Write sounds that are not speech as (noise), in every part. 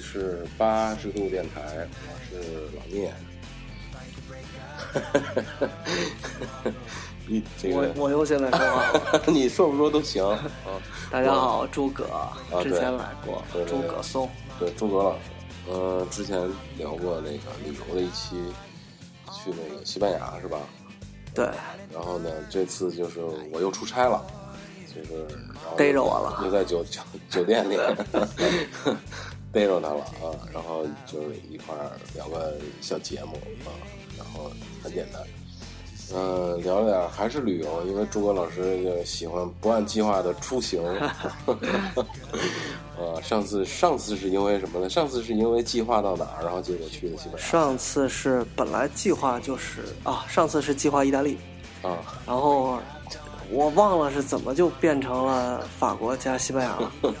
里是八十度电台，我是老聂。(laughs) 你这我个，我又现在说话了。(laughs) 你说不说都行 (laughs) 啊。大家好，诸葛之前来过对，诸葛松。对，诸葛老师，呃，之前聊过那个旅游的一期，去那个西班牙是吧？对，然后呢，这次就是我又出差了，就是逮着我了又在酒酒酒店里逮着他了啊，然后就是一块儿聊个小节目啊，然后很简单，嗯、聊了点还是旅游，因为诸葛老师就喜欢不按计划的出行，(laughs) 呃，上次上次是因为什么呢？上次是因为计划到哪儿，然后结果去了西班牙上次是本来计划就是啊，上次是计划意大利，啊，然后我忘了是怎么就变成了法国加西班牙了。(laughs)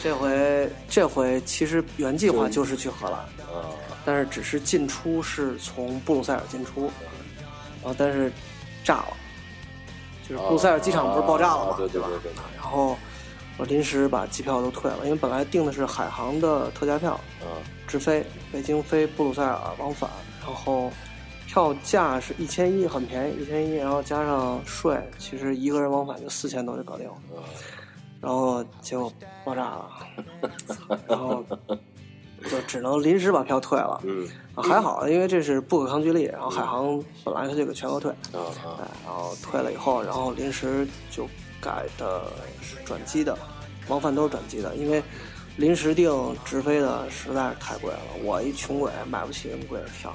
这回这回其实原计划就是去荷兰，啊但是只是进出是从布鲁塞尔进出，啊，但是炸了，就是布鲁塞尔机场不是爆炸了吗？啊对对吧？对对对然后我临时把机票都退了，因为本来订的是海航的特价票，啊直飞北京飞布鲁塞尔往返，然后票价是一千一，很便宜，一千一，然后加上税，其实一个人往返就四千多就搞定了。啊然后结果爆炸了，(laughs) 然后就只能临时把票退了。嗯。啊还好，因为这是不可抗拒力，然后海航本来它就给全额退，啊然后退了以后，然后临时就改的转机的，往返都是转机的，因为临时订直飞的实在是太贵了，我一穷鬼买不起那么贵的票，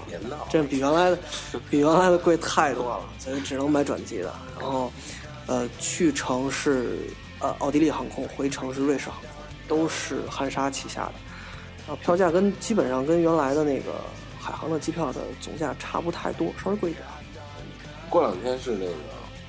这比原来的 (laughs) 比原来的贵太多了，所以只能买转机的。然后，呃，去程是呃奥地利航空，回程是瑞士航空，都是汉莎旗下的。然后票价跟基本上跟原来的那个海航的机票的总价差不太多，稍微贵一点。过两天是那个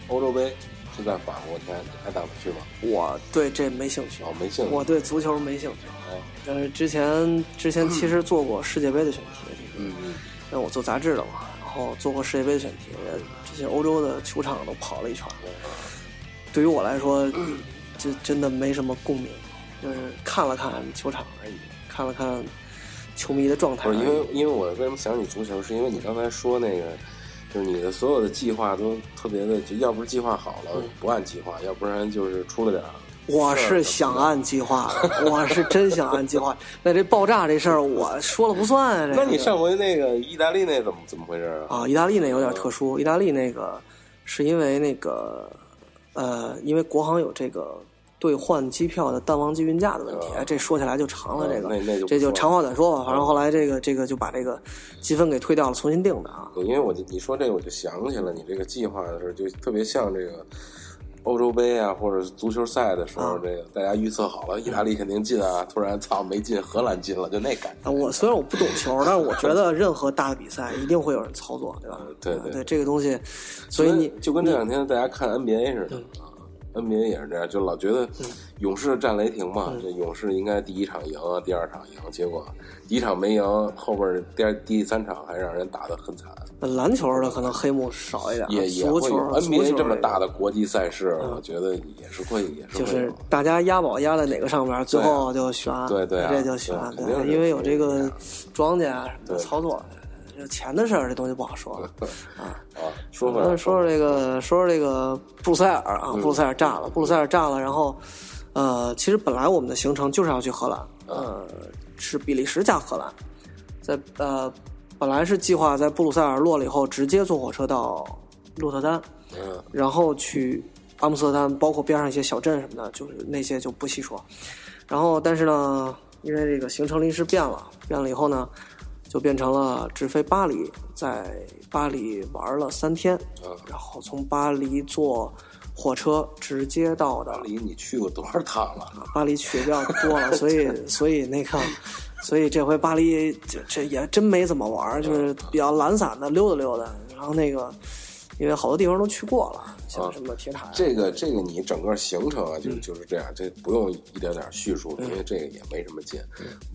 欧洲杯，是在法国，你还你还打算去吗？我对这没兴趣，哦，没兴趣。我对足球没兴趣。哦，但是之前之前其实做过世界杯的选题，嗯嗯，因为我做杂志的嘛，然后做过世界杯的选题，这些欧洲的球场都跑了一圈儿。对于我来说，(clears throat) 这真的没什么共鸣，就是看了看球场而已，看了看球迷的状态不是。因为因为我为什么想起足球，是因为你刚才说那个，就是你的所有的计划都特别的，就要不是计划好了不按计划，要不然就是出了点儿我是想按计划，我是真想按计划。那这爆炸这事儿，我说了不算啊。(laughs) 这个那你上回那个意大利那怎么怎么回事啊？啊，意大利那有点特殊，意大利那个是因为那个呃，因为国航有这个兑换机票的淡旺季运价的问题，哎，这说起来就长了，这个这就长话短说吧。反正后来这个这个就把这个积分给退掉了，重新定的啊。对，因为我就你说这个，我就想起了你这个计划的时候，就特别像这个欧洲杯啊，或者是足球赛的时候，啊这个大家预测好了，意大利肯定进啊，突然操没进，荷兰进了，就那感觉。啊，我虽然我不懂球，但是我觉得任何大的比赛一定会有人操作，对吧？(laughs) 对对啊对这个东西，所以你就跟这两天大家看 NBA 似的啊，NBA 也是这样，就老觉得勇士战雷霆嘛，这勇士应该第一场赢啊，第二场赢，结果第一场没赢，后边第二、第三场还让人打得很惨。篮球的可能黑幕少一点，也也足球 NBA 这么大的国际赛事，我觉得也是会，也是就是。大家押宝押在哪个上边，最后就悬，对对啊这就悬，对肯定是因为有这这个庄家啊什么的操作，这钱的事儿，这东西不好说了。(laughs) 啊，说回来说说这个，说说这个布鲁塞尔啊，嗯布鲁塞尔炸了，布鲁塞尔炸了，然后，呃，其实本来我们的行程就是要去荷兰，呃，是比利时加荷兰，在呃，本来是计划在布鲁塞尔落了以后，直接坐火车到鹿特丹，嗯然后去阿姆斯特丹，包括边上一些小镇什么的，就是那些就不细说。然后，但是呢，因为这个行程临时变了，变了以后呢，就变成了直飞巴黎，在巴黎玩了三天，嗯然后从巴黎坐火车直接到的巴黎你去过多少趟了？巴黎去的比较多了，所以 (laughs) 所以那个，所以这回巴黎这这也真没怎么玩，就是比较懒散的溜达溜达。然后那个，因为好多地方都去过了，像什么铁塔，这个这个你整个行程啊，就嗯。就是这样，这不用一点点叙述，因为这个也没什么劲。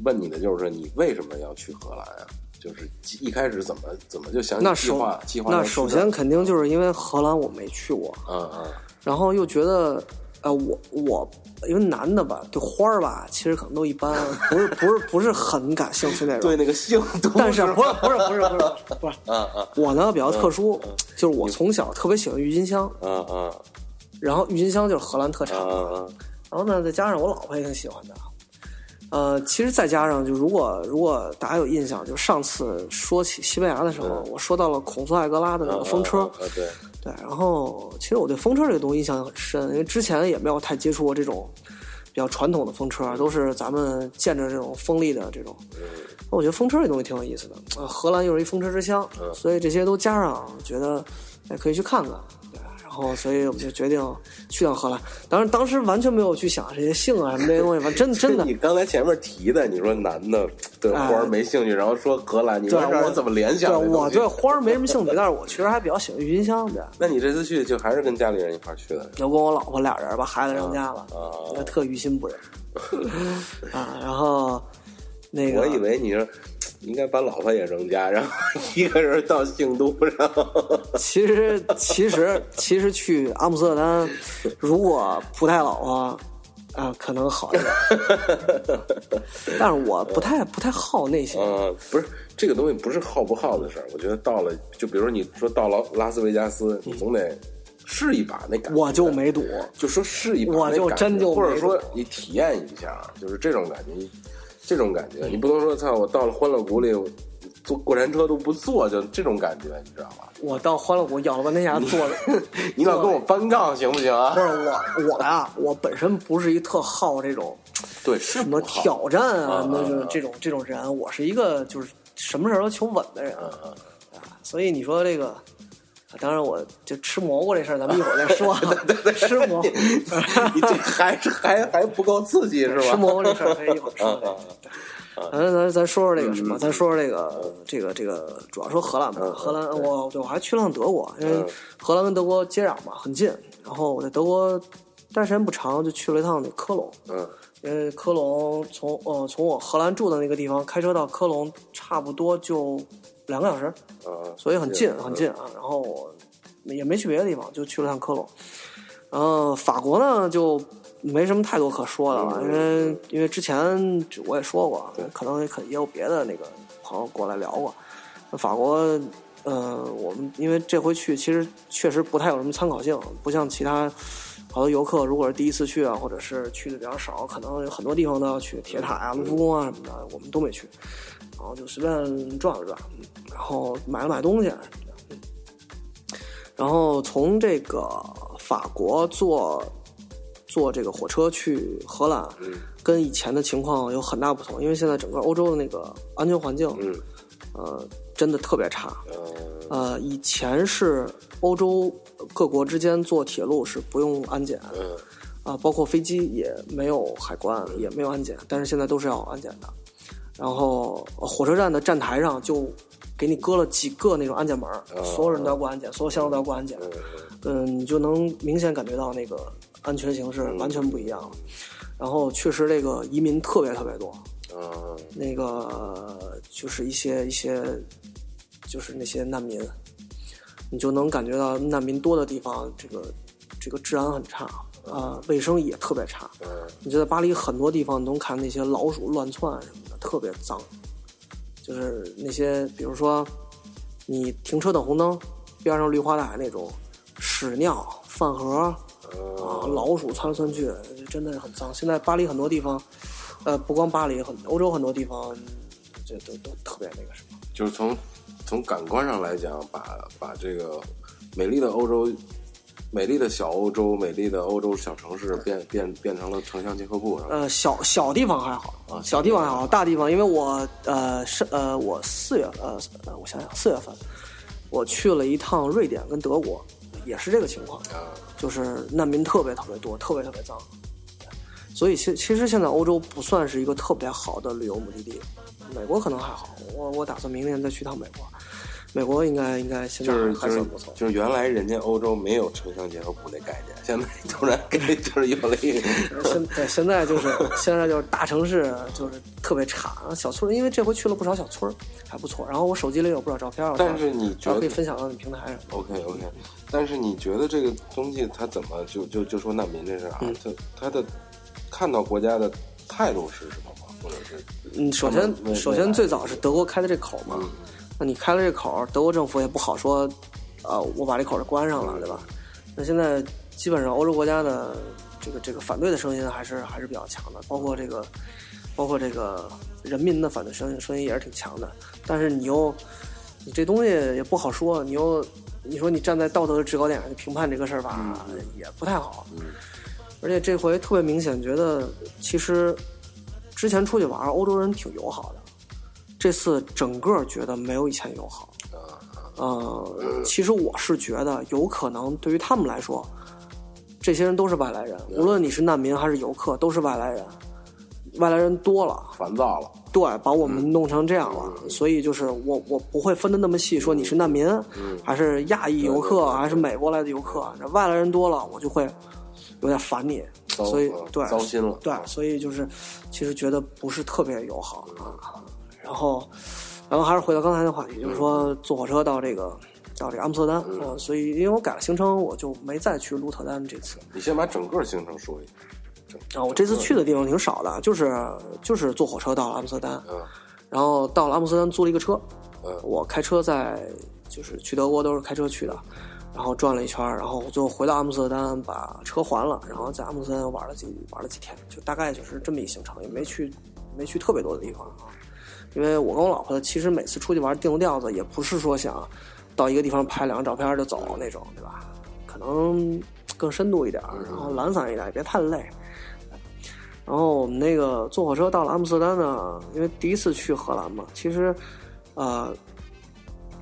问你的就是你为什么要去荷兰啊？就是一开始怎么怎么就想计划计划那首先肯定就是因为荷兰我没去过，嗯嗯。然后又觉得，呃，我我因为男的吧，对花儿吧，其实可能都一般，不是不是不是很感兴趣那种。(laughs) 对那个性都但是不是不是不是不是不是，啊啊 (laughs) 我呢比较特殊，就是我从小特别喜欢郁金香，嗯嗯然后郁金香就是荷兰特产然后呢再加上我老婆也挺喜欢的。呃，其实再加上，就如果如果大家有印象，就上次说起西班牙的时候，我说到了孔苏艾格拉的那个风车，啊对 (laughs) 对，然后其实我对风车这个东西印象很深，因为之前也没有太接触过这种比较传统的风车，都是咱们见着这种风力的这种。我觉得风车这东西挺有意思的，啊，荷兰又是一风车之乡，所以这些都加上，觉得哎可以去看看。对，然后所以我们就决定去趟荷兰。当然，当时完全没有去想这些性啊什么这些东西，反正真 (laughs) 真的你刚才前面提的，你说男的 (laughs) 对花儿没兴趣，然后说荷兰，你让人怎么联想？我对花儿没什么兴趣，但是我确实还比较喜欢郁金香。的，那你这次去就还是跟家里人一块儿去的？就跟我老婆俩人把孩子扔家了，啊我特于心不忍 (laughs) 啊。然后那个，我以为你说应该把老婆也扔家，然后一个人到性都，然后 (laughs) 其实其实其实去阿姆斯特丹，如果不带老婆。啊，可能好一点，(laughs) 但是我不太不太好那些。呃，不是这个东西不是好不好的事儿。我觉得到了，就比如说你说到了拉斯维加斯，你总得试一把那感觉。我就没赌，就说试一把我就真就或者说你体验一下，就是这种感觉，你这种感觉，你不能说操，我到了欢乐谷里，我坐过山车都不坐，就这种感觉，你知道吧？我到欢乐谷咬了半天牙坐着，(laughs) 你老跟我搬杠行不行啊不？是我我呀，我本身不是一特好这种对，是什么挑战啊啊，那啊啊种这种这种人，我是一个就是什么事儿都求稳的人嗯嗯啊，所以你说这个。啊当然，我就吃蘑菇这事儿，咱们一会儿再说啊。(laughs) 吃蘑菇，你这还是还还不够刺激是吧？吃蘑菇这事儿可以一会儿说。咱咱咱说说这个什么？嗯咱说说这个这个这个，主要说荷兰吧。嗯荷兰，我对我还去了趟德国，因为嗯荷兰跟德国接壤嘛，很近。然后我在德国待时间不长，就去了一趟那科隆。嗯因为科隆从呃从我荷兰住的那个地方开车到科隆差不多就两个小时，嗯，所以很近嗯很近啊。然后我也没去别的地方，就去了趟科隆。然后法国呢就没什么太多可说的了，因为因为之前我也说过，可能可也有别的那个朋友过来聊过。法国，呃，我们因为这回去其实确实不太有什么参考性，不像其他好多游客，如果是第一次去啊，或者是去的比较少，可能有很多地方都要去，铁塔啊、卢浮宫啊什么的，我们都没去，然后就随便转了转，嗯然后买了买东西然后从这个法国坐坐这个火车去荷兰，嗯跟以前的情况有很大不同，因为现在整个欧洲的那个安全环境，嗯呃，真的特别差。呃呃，以前是欧洲各国之间坐铁路是不用安检，嗯啊，包括飞机也没有海关，也没有安检，但是现在都是要安检的。然后呃火车站的站台上就给你搁了几个那种安检门儿，所有人都要过安检，所有箱子都要过安检。嗯，你就能明显感觉到那个安全形势完全不一样了。然后确实这个移民特别特别多，嗯那个就是一些一些就是那些难民，你就能感觉到难民多的地方，这个这个治安很差啊、卫生也特别差。嗯你就在巴黎很多地方，你能看那些老鼠乱窜什么的，特别脏。就是那些，比如说你停车等红灯，边上绿化带那种屎尿饭盒啊，老鼠窜来窜去，真的是很脏。现在巴黎很多地方，呃，不光巴黎，很欧洲很多地方，这都都特别那个什么。就是从从感官上来讲，把把这个美丽的欧洲、美丽的小欧洲、美丽的欧洲小城市变变变成了城乡结合部，呃，小小地方还好啊小地方还好，大地方，因为我呃是呃我四月呃呃我想想四月份，我去了一趟瑞典跟德国，也是这个情况，啊，就是难民特别特别多，特别特别脏。所以其其实现在欧洲不算是一个特别好的旅游目的地，美国可能还好。我我打算明年再去趟美国，美国应该应该现在就是就是还算不错。就是原来人家欧洲没有城乡结合部那概念，现在 (laughs) 突然给就是有了一个，现对现在就是现在就是大城市就是特别差，小村儿因为这回去了不少小村儿，还不错。然后我手机里有不少照片，但是你觉得可以分享到你平台上。OK OK，但是你觉得这个东西它怎么就就就说难民这事儿啊，嗯它它的看到国家的态度是什么吗？或者是嗯，首先首先最早是德国开的这口嘛，嗯那你开了这口，德国政府也不好说，呃，我把这口就关上了，对吧？那现在基本上欧洲国家的这个这个反对的声音还是还是比较强的，包括这个包括这个人民的反对声音声音也是挺强的。但是你又你这东西也不好说，你又你说你站在道德的制高点上去评判这个事儿吧，也不太好。嗯而且这回特别明显，觉得其实之前出去玩，欧洲人挺友好的，这次整个觉得没有以前友好。呃，其实我是觉得有可能对于他们来说，这些人都是外来人，无论你是难民还是游客，都是外来人。外来人多了，烦躁了？对，把我们弄成这样了，所以就是我我不会分的那么细，说你是难民，还是亚裔游客，还是美国来的游客，这外来人多了，我就会有点烦你，所以嗯对糟心了。对，所以就是其实觉得不是特别友好啊。然后，然后还是回到刚才的话题，就是说坐火车到这个到这个阿姆斯特丹，嗯，所以因为我改了行程，我就没再去鹿特丹这次。你先把整个行程说一下。啊，我这次去的地方挺少的，就是就是坐火车到了阿姆斯特丹，嗯然后到了阿姆斯特丹租了一个车，嗯我开车在就是去德国都是开车去的，然后转了一圈儿，然后我就回到阿姆斯特丹把车还了，然后在阿姆斯特丹玩了几玩了几天，就大概就是这么一行程，也没去没去特别多的地方啊。因为我跟我老婆其实每次出去玩定个调子，也不是说想到一个地方拍两张照片就走那种，对吧？可能更深度一点，然后懒散一点，也别太累。然后我们那个坐火车到了阿姆斯特丹呢，因为第一次去荷兰嘛，其实，呃，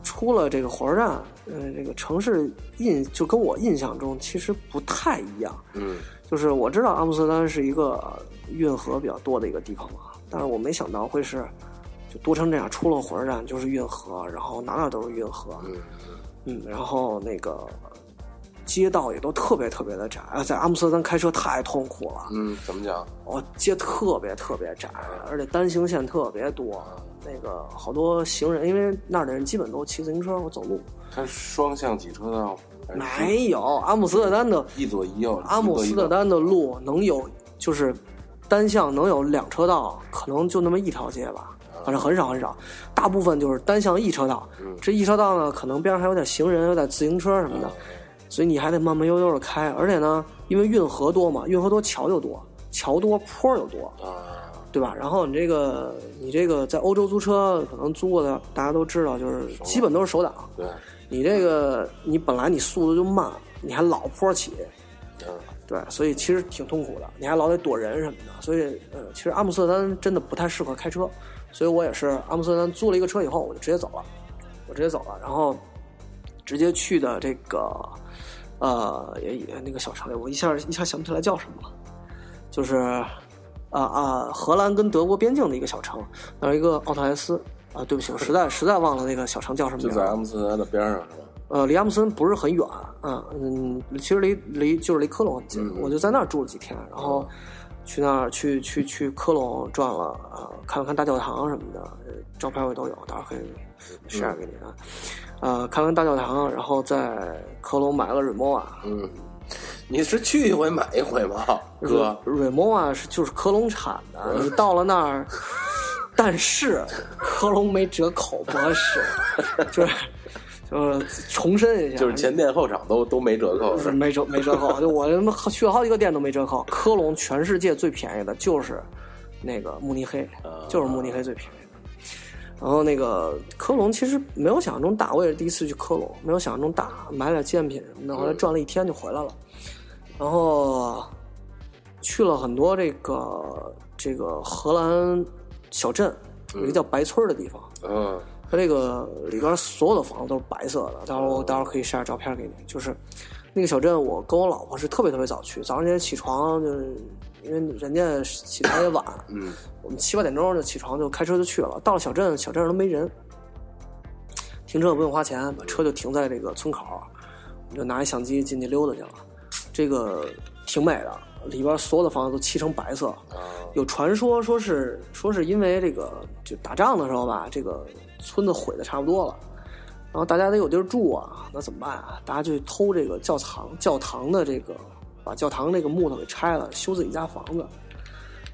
出了这个火车站，呃，这个城市印就跟我印象中其实不太一样。嗯就是我知道阿姆斯特丹是一个运河比较多的一个地方嘛，但是我没想到会是就多成这样，出了火车站就是运河，然后哪哪都是运河，嗯嗯，然后那个街道也都特别特别的窄，啊，在阿姆斯特丹开车太痛苦了。嗯，怎么讲？哦，街特别特别窄，而且单行线特别多。那个好多行人，因为那儿的人基本都骑自行车或走路。它双向几车道？没有，阿姆斯特丹的一左一右。阿姆斯特丹的路能有就是单向能有两车道，可能就那么一条街吧，反正很少很少，大部分就是单向一车道。嗯这一车道呢，可能边上还有点行人，有点自行车什么的，所以你还得慢慢悠悠的开。而且呢，因为运河多嘛，运河多桥就多，桥多坡就多，啊，对吧？然后你这个你这个在欧洲租车，可能租过的大家都知道，就是基本都是手挡。对，你这个你本来你速度就慢，你还老坡起，嗯对，所以其实挺痛苦的，你还老得躲人什么的。所以呃，其实阿姆斯特丹真的不太适合开车，所以我也是阿姆斯特丹租了一个车以后，我就直接走了，我直接走了，然后直接去的这个呃也也那个小城里，我一下一下想不起来叫什么了，就是啊啊荷兰跟德国边境的一个小城，那是一个奥特莱斯啊，对不起，我实在实在忘了那个小城叫什么就在。阿姆斯特丹的边上是吧？呃，离阿姆斯特丹不是很远，嗯嗯，其实离离就是离科隆很近，嗯我就在那儿住了几天，然后去那儿去去去科隆转了，呃，看了看大教堂什么的，呃照片我都有，到时候可以 share 给你啊。呃，看完大教堂，然后在科隆买了 Rimowa，嗯，你是去一回买一回吗，哥？Rimowa 是就是科隆产的，你到了那儿，但是科隆没折扣，不合适，就是就是重申一下，就是前店后厂都都没折扣，是没折 (laughs) 没折扣，就我他妈去了好几个店都没折扣。科隆全世界最便宜的就是那个慕尼黑，就是慕尼黑最便宜的。然后那个科隆其实没有想象中大，我也是第一次去科隆，没有想象中大，买点纪念品什么的，后来转了一天就回来了。然后去了很多这个这个荷兰小镇，有一个叫白村儿的地方，嗯，它这个里边所有的房子都是白色的，到时候到时候可以晒照片给你。就是那个小镇，我跟我老婆是特别特别早去，早上起来起床就是因为人家起床也晚，嗯，我们七八点钟就起床就开车就去了。到了小镇，小镇上都没人，停车也不用花钱，把车就停在这个村口，我们就拿一相机进去溜达去了。这个挺美的，里边所有的房子都漆成白色。啊，有传说说是说是因为这个就打仗的时候吧，这个村子毁的差不多了，然后大家得有地儿住啊，那怎么办啊？大家就去偷这个教堂教堂的这个，把教堂这个木头给拆了，修自己家房子。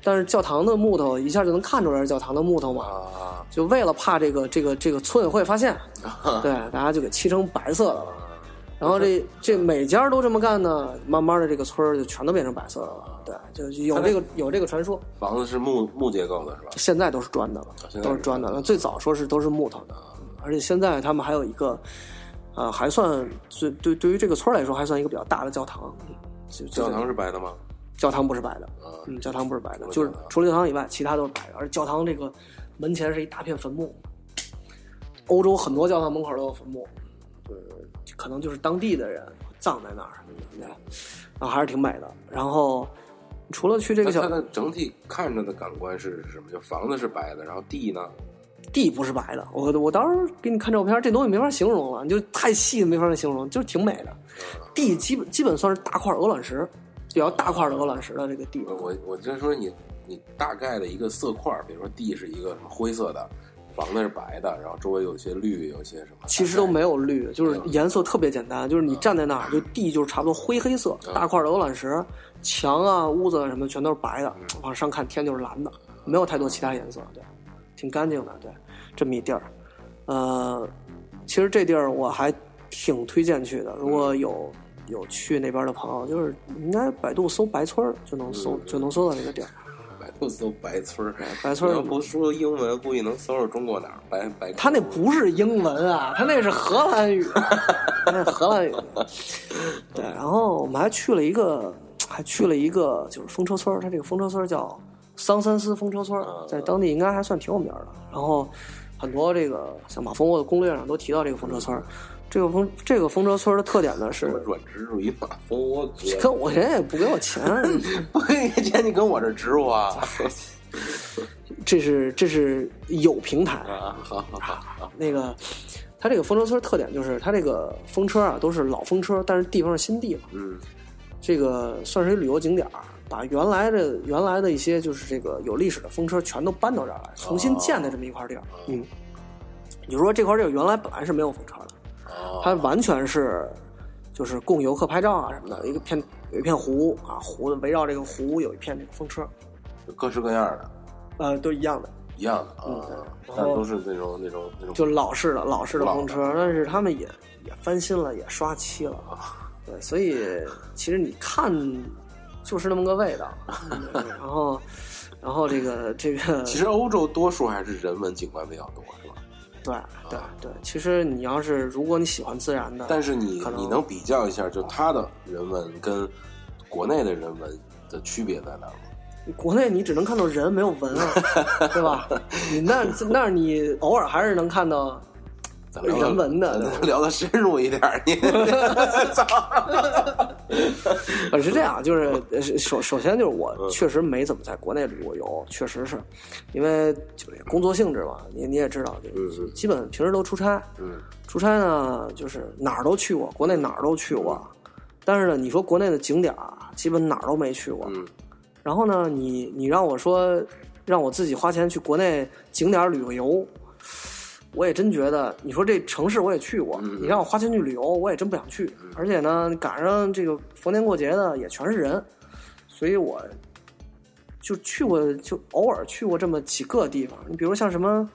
但是教堂的木头一下就能看出来是教堂的木头嘛，啊，就为了怕这个这个这个村委会发现，(laughs) 对，大家就给漆成白色的了。然后这这每家都这么干呢，慢慢的这个村儿就全都变成白色的了。对，就有这个有这个传说。房子是木木结构的是吧？现在都是砖的了都是砖的。那最早说是都是木头的，而且现在他们还有一个，呃，还算对对对于这个村儿来说还算一个比较大的教堂。教堂是白的吗？教堂不是白的，啊，嗯，教堂不是白的，就是除了教堂以外，其他都是白的。而教堂这个门前是一大片坟墓，欧洲很多教堂门口都有坟墓，就是可能就是当地的人葬在那儿，对，然后还是挺美的。然后除了去这个小那它的整体看着的感官是什么？就房子是白的，然后地呢？地不是白的，我我到时候给你看照片，这东西没法形容了，你就太细没法形容，就是挺美的。地基本基本算是大块鹅卵石，比较大块的鹅卵石的这个地。我我我就说你你大概的一个色块，比如说地是一个什么灰色的，房子是白的，然后周围有些绿，有些什么，其实都没有绿，就是颜色特别简单，就是你站在那儿，就地就是差不多灰黑色，大块的鹅卵石，墙啊、屋子啊什么全都是白的，往上看天就是蓝的，没有太多其他颜色，对，挺干净的，对，这么一地儿。呃，其实这地儿我还挺推荐去的，如果有有去那边的朋友，就是应该百度搜白村儿就能搜就能搜到这个地儿。(laughs) 百度搜白村儿，白村儿要不说英文，估计能搜着中国哪儿白白。他那不是英文啊，他那是荷兰语，(laughs) 那是荷兰语。对，然后我们还去了一个，还去了一个就是风车村儿，它这个风车村儿叫桑三斯风车村儿，在当地应该还算挺有名儿的。然后很多这个像马蜂窝的攻略上都提到这个风车村儿。这个风这个风车村儿的特点呢是，软植入一马蜂窝哥，跟我人家也不给我钱，(laughs) 不给你钱，你跟我这植入啊？这是这是有平台啊，好好好好，那个，它这个风车村特点就是它这个风车啊都是老风车，但是地方是新地方，嗯这个算是一旅游景点儿，把原来的原来的一些就是这个有历史的风车全都搬到这儿来，重新建的这么一块地儿。嗯，你就说这块地儿原来本来是没有风车的，哦，它完全是就是供游客拍照啊什么的，一个片有一片湖啊，湖围绕这个湖有一片这个风车，各式各样的，呃，都一样的。一样的啊，嗯但都是那种那种那种，就老式的老式的风车，但是他们也也翻新了，也刷漆了，(laughs) 对，所以其实你看就是那么个味道。嗯 (laughs) 然后，然后这个这个，(laughs) 其实欧洲多数还是人文景观比较多，是吧？对对对，其实你要是如果你喜欢自然的，但是你能你能比较一下，就它的人文跟国内的人文的区别在哪儿吗？国内你只能看到人没有文啊，(laughs) 对吧？你那那你偶尔还是能看到人文的咱聊的 (laughs) 深入一点儿，你 (laughs) (laughs) 是这样，就是首首先就是我嗯。确实没怎么在国内旅过游，确实是，因为就是工作性质嘛，你你也知道，就基本平时都出差，嗯。出差呢就是哪儿都去过，国内哪儿都去过，但是呢，你说国内的景点儿，基本哪儿都没去过。嗯。然后呢，你你让我说让我自己花钱去国内景点儿旅个游，我也真觉得，你说这城市我也去过，嗯你让我花钱去旅游，我也真不想去。而且呢，赶上这个逢年过节的也全是人，所以我就去过，就偶尔去过这么几个地方。你比如像什么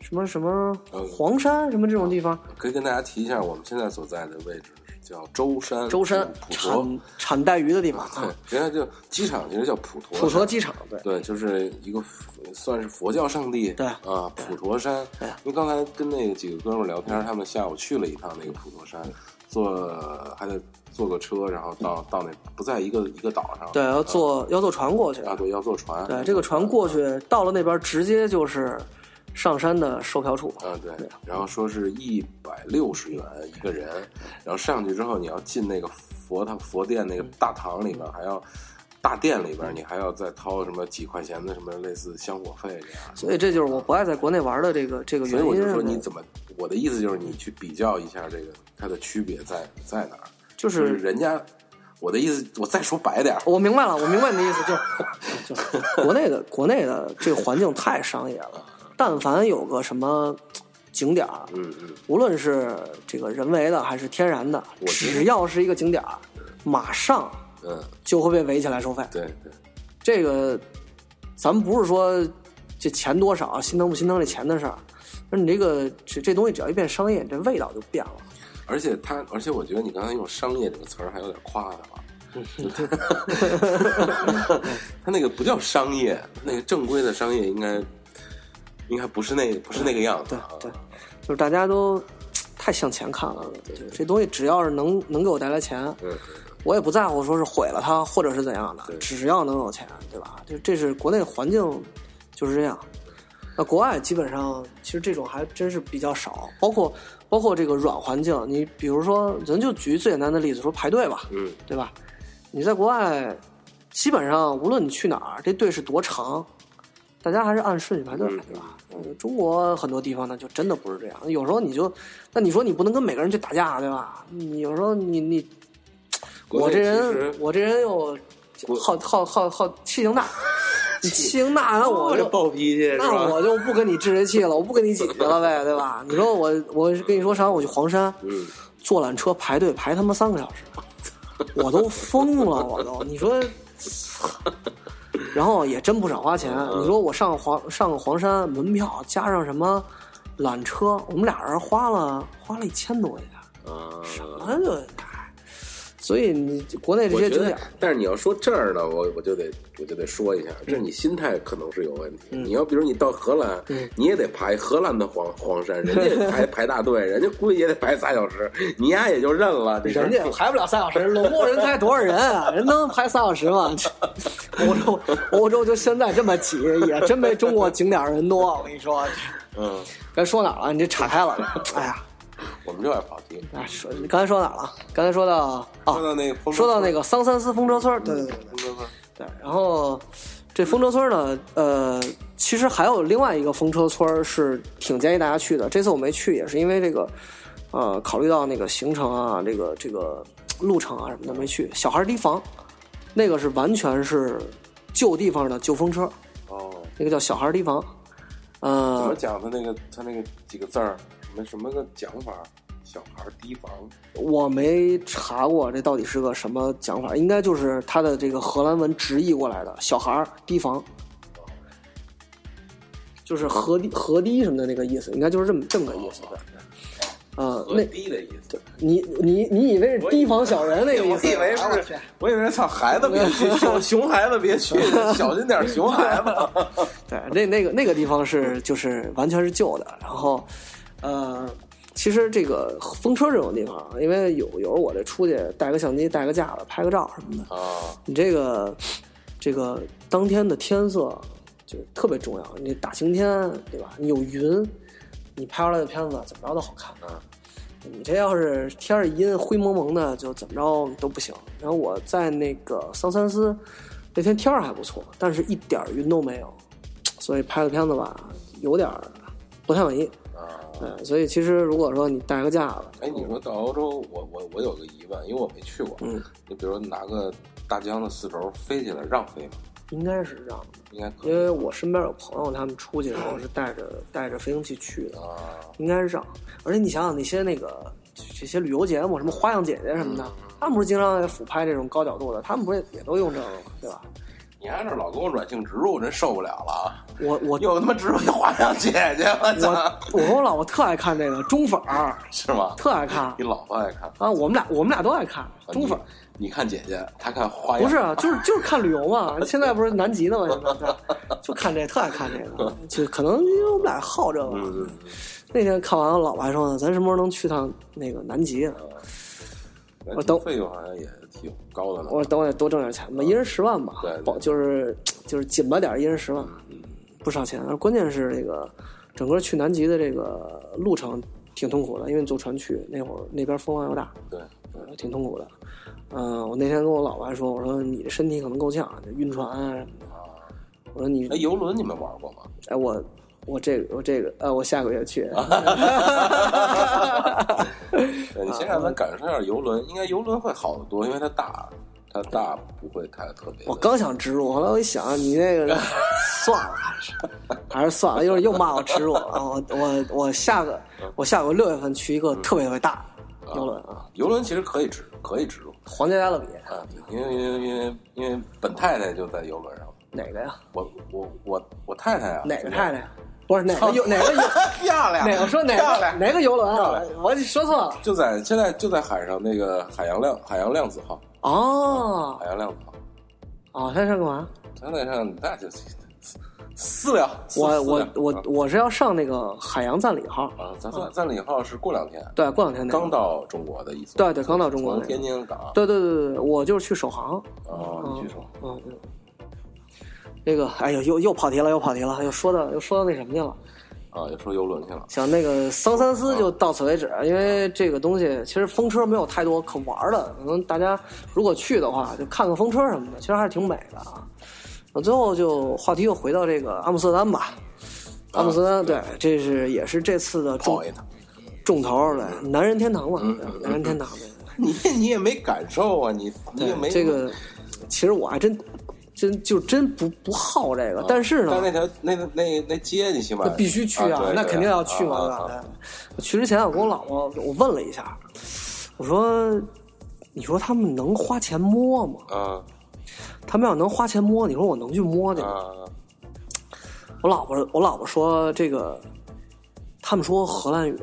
什么什么嗯黄山什么这种地方，可以跟大家提一下，我们现在所在的位置叫舟山，舟山普陀，产产带鱼的地方，(laughs) 对啊，人家就机场其实叫普陀，普陀机场，对。对，就是一个算是佛教圣地，对啊，普陀山。对因为刚才跟那个几个哥们聊天，他们下午去了一趟那个普陀山，坐还得坐个车，然后到到那不在一个一个岛上，对，要坐要坐船过去。啊，对，要坐船，对，这个船过去到了那边，直接就是上山的售票处。嗯，对，然后说是一百六十元一个人，然后上去之后你要进那个佛堂佛殿那个大堂里边，还要大殿里边，你还要再掏什么几块钱的什么类似香火费这样。所以这就是我不爱在国内玩的这个这个原因。所以我就说你怎么，我的意思就是你去比较一下这个它的区别在在哪儿，就就是是人家。我的意思，我再说白点儿，我明白了，我明白你的意思，就是 (laughs) 就是国内的国内的这个环境太商业了，(laughs) 但凡有个什么景点儿，嗯嗯，无论是这个人为的还是天然的，只要是一个景点儿，马上嗯，就会被围起来收费。对对，这个咱们不是说这钱多少心疼不心疼这钱的事儿，那你这个这这东西只要一变商业，这味道就变了。而且他，而且我觉得你刚才用“商业”这个词儿还有点夸他了。(laughs) 他那个不叫商业，那个正规的商业应该应该不是那不是那个样子对啊。对，就是大家都太向前看了，就是这东西只要是能能给我带来钱，嗯，我也不在乎说是毁了它或者是怎样的对，只要能有钱，对吧？就这是国内环境就是这样。那国外基本上其实这种还真是比较少，包括包括这个软环境，你比如说，咱就举最简单的例子说排队吧，嗯，对吧？你在国外，基本上无论你去哪儿，这队是多长，大家还是按顺序排队，嗯对吧？呃中国很多地方呢，就真的不是这样。有时候你就，那你说你不能跟每个人去打架，对吧？你有时候你你，我这人我这人又好好好好气性大，(laughs) 你气性大，那我就暴脾气那？我就不跟你置这气了，我不跟你挤 (laughs) 去了呗，对吧？你说我我跟你说上回我去黄山，嗯，坐缆车排队排他妈三个小时，(laughs) 我都疯了，我都你说，(laughs) 然后也真不少花钱。嗯。你说我上黄上个黄山门票加上什么缆车，我们俩人花了花了一千多块钱，啊，什么就哎所以你国内这些景点，，但是你要说这儿呢，我我就得我就得说一下，这是你心态可能是有问题。嗯你要比如你到荷兰，嗯你也得排荷兰的黄黄山，人家排 (laughs) 排大队，人家估计也得排仨小时，你丫也就认了。这人家排不了仨小时，冷漠人才多少人啊？人能排三小时吗？(laughs) 欧洲欧洲就现在这么挤，也真没中国景点人多。我跟你说，嗯，该说哪儿了？你这岔开了。哎呀，我们就爱跑题。啊，说你刚才说哪儿了？刚才说到啊，说到那个风车说到那个桑三斯风车村，对对对风车村，对。然后这风车村呢，呃，其实还有另外一个风车村是挺建议大家去的。这次我没去，也是因为这个，呃，考虑到那个行程啊，这个这个路程啊什么的没去。小孩堤防，那个是完全是旧地方的旧风车，哦，那个叫小孩堤防。怎呃么，讲？他那个他那个几个字儿，什么什么个讲法？小孩提防，我没查过这到底是个什么讲法，应该就是他的这个荷兰文直译过来的“小孩提防”，就是河堤河堤什么的那个意思，应该就是这么这么个意思的。呃，河那堤的意思。你你你以为是提防小人那个意思？我以为是哎我以为操孩子别去，熊 (laughs) 熊孩子别去，小心点熊孩子。(laughs) 对，那那个那个地方是就是完全是旧的，然后，呃，其实这个风车这种地方，因为有有时候我这出去带个相机、带个架子拍个照什么的，啊，你这个这个当天的天色就特别重要，你大晴天对吧？你有云，你拍出来的片子怎么着都好看。啊你这要是天儿一阴灰蒙蒙的，就怎么着都不行。然后我在那个桑三斯那天天儿还不错，但是一点儿云都没有，所以拍的片子吧有点儿不太满意。啊，嗯，所以其实如果说你带个架子，哎，你说到欧洲，我我我有个疑问，因为我没去过。嗯，你比如拿个大疆的四轴飞起来，让飞吗？应该是让的。应该可以因为我身边有朋友，他们出去的时候是带着带着飞行器去的，啊。应该是让。而且你想想那些那个这些旅游节目，什么花样姐姐什么的，他们不是经常在俯拍这种高角度的，他们不是也都用这个吗？对吧？你还是老给我软性植入，真受不了了啊！我我 (laughs) 又他妈植入一花样姐姐，我操，我我和我老婆特爱看这个中粉儿，(laughs) 是吗？特爱看你老婆爱看啊，我们俩我们俩都爱看中粉儿。你看姐姐，她看花样，不是啊，就是就是看旅游嘛。现在不是南极呢吗？现在 (laughs) 就看这，特爱看这个，就可能因为我们俩好这个吧。嗯，嗯那天看完，我老婆还说呢，咱什么时候能去趟那个南极啊？嗯，我等费用好像也挺高的呢。我说等我得多挣点钱吧，一人十万吧对对，保就是就是紧巴点，一人十万，不少钱。关键是这个整个去南极的这个路程挺痛苦的，因为坐船去那会儿那边风浪又大，对，呃挺痛苦的。嗯、我那天跟我老婆还说，我说你这身体可能够呛，这晕船啊什么的。我说你哎，游轮你们玩过吗？哎，我我这个我这个呃，我下个月去。(laughs) 对你先让咱感受一下游轮，应该游轮会好得多，因为它大，它大不会太特别。我刚想植入，后来我一想，你那个 (laughs) 算了，还是还是算了，一会儿又骂我植入啊！我我我下个我下个六月份去一个特别特别大的游轮啊，游轮其实可以植入，可以植入皇家加勒比啊，因为因为因为因为本太太就在游轮上，哪个呀？我我我我太太啊，哪个太太？不是哪个游哪个游漂亮，哪个说哪漂亮，哪个游轮啊漂亮？我说错了就在现在就在海上那个海洋量海洋量子号，哦海洋量子号，哦，他上干嘛？它那上那就私聊，私我我私聊我啊我是要上那个海洋赞礼号，啊，咱赞赞礼号是过两天对，过两天那个刚到中国的意思，对对刚到中国那从个天津港对对对对对，我就是去首航。啊，你去说嗯嗯，这个哎呦，又又跑题了，又跑题了，又说到又说到那什么去了。啊，又说游轮去了，行那个桑三斯就到此为止，因为这个东西其实风车没有太多可玩的，可能大家如果去的话，就看看风车什么的，其实还是挺美的啊。那最后就话题又回到这个阿姆斯特丹吧。阿姆斯特丹，对，这是也是这次的重重头儿的男人天堂嘛，对男人天堂对。(laughs) 你你也没感受啊，你你也没这个，其实我还真真就真不不好这个，但是呢，但那条那那那那街你起码那必须去啊，那肯定要去嘛，我去之前，我跟我老婆我问了一下，我说：“你说他们能花钱摸吗？啊他们要能花钱摸，你说我能去摸去吗？”啊我老婆我老婆说这个，他们说荷兰语，